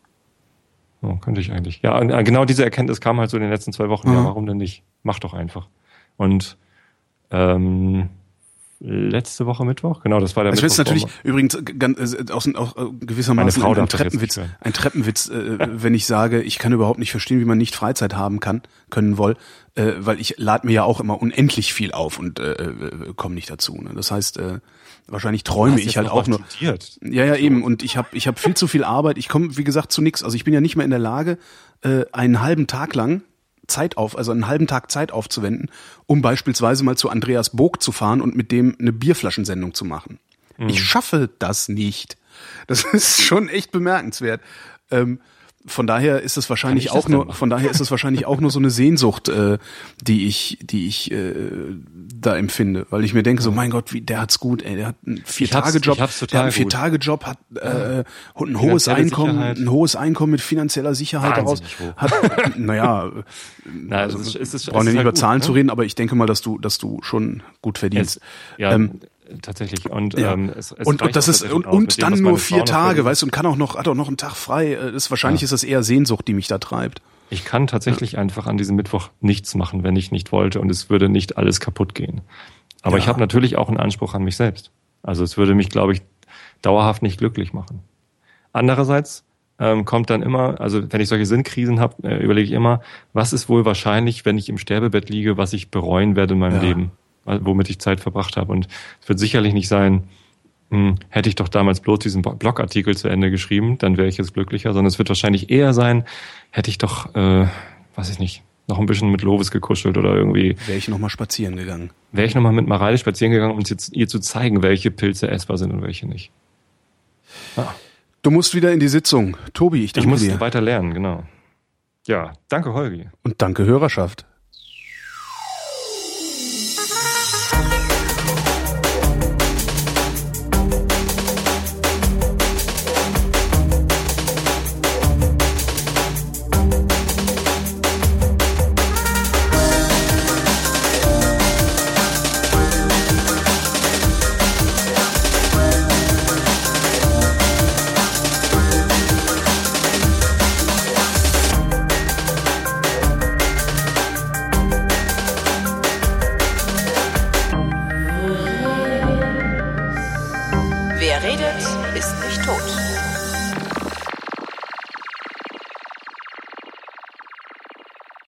Speaker 3: Oh, könnte ich eigentlich. Ja, äh, genau diese Erkenntnis kam halt so in den letzten zwei Wochen. Mhm. Ja, warum denn nicht? Mach doch einfach. Und ähm, letzte Woche Mittwoch, genau, das war der
Speaker 2: also Mittwoch. Das ist natürlich übrigens ganz, äh, aus, aus äh, gewissermaßen ein, ein Treppenwitz, ein Treppenwitz, äh, wenn ich sage, ich kann überhaupt nicht verstehen, wie man nicht Freizeit haben kann, können woll, äh, weil ich lade mir ja auch immer unendlich viel auf und äh, äh komme nicht dazu. Ne? Das heißt, äh, wahrscheinlich träume ich halt auch nur. Studiert. Ja, ja, eben. Und ich habe ich hab viel zu viel Arbeit. Ich komme, wie gesagt, zu nichts. Also ich bin ja nicht mehr in der Lage, äh, einen halben Tag lang Zeit auf, also einen halben Tag Zeit aufzuwenden, um beispielsweise mal zu Andreas Bog zu fahren und mit dem eine Bierflaschensendung zu machen. Mhm. Ich schaffe das nicht. Das ist schon echt bemerkenswert. Ähm, von daher ist es wahrscheinlich auch nur, von daher ist es wahrscheinlich auch nur so eine Sehnsucht, äh, die ich, die ich äh, da empfinde, weil ich mir denke so, mein Gott, wie der hat's gut, ey, der hat einen vier Tage Job, der hat einen vier Tage Job, hat äh, ein hohes Einkommen, Sicherheit. ein hohes Einkommen mit finanzieller Sicherheit daraus, hat, naja, Na, also, es ist, es ist, brauchen wir nicht über Zahlen ne? zu reden, aber ich denke mal, dass du, dass du schon gut verdienst.
Speaker 3: Es, ja, ähm, tatsächlich. Und,
Speaker 2: ja. ähm, es, es und, und das ist und, und dann dem, nur vier Tage, weißt du, und kann auch noch hat auch noch einen Tag frei. Das ist, wahrscheinlich ja. ist das eher Sehnsucht, die mich da treibt.
Speaker 3: Ich kann tatsächlich ja. einfach an diesem Mittwoch nichts machen, wenn ich nicht wollte, und es würde nicht alles kaputt gehen. Aber ich habe natürlich auch einen Anspruch an mich selbst. Also es würde mich, glaube ich, dauerhaft nicht glücklich machen. Andererseits ähm, kommt dann immer, also wenn ich solche Sinnkrisen habe, äh, überlege ich immer, was ist wohl wahrscheinlich, wenn ich im Sterbebett liege, was ich bereuen werde in meinem. Leben, womit ich Zeit verbracht habe. Und es wird sicherlich nicht sein, hm, hätte ich doch damals bloß diesen Blogartikel zu Ende geschrieben, dann wäre ich jetzt glücklicher, sondern es wird wahrscheinlich eher sein, hätte ich doch, äh, weiß ich nicht, noch ein bisschen mit Lovis gekuschelt oder irgendwie.
Speaker 2: Wäre ich nochmal spazieren gegangen.
Speaker 3: Wäre ich nochmal mit Mareile spazieren gegangen, um jetzt, ihr zu zeigen, welche Pilze essbar sind und welche nicht.
Speaker 2: Ah. Du musst wieder in die Sitzung. Tobi, ich danke dir.
Speaker 3: Ich muss dir. weiter lernen, genau. Ja, danke Holgi.
Speaker 2: Und danke Hörerschaft.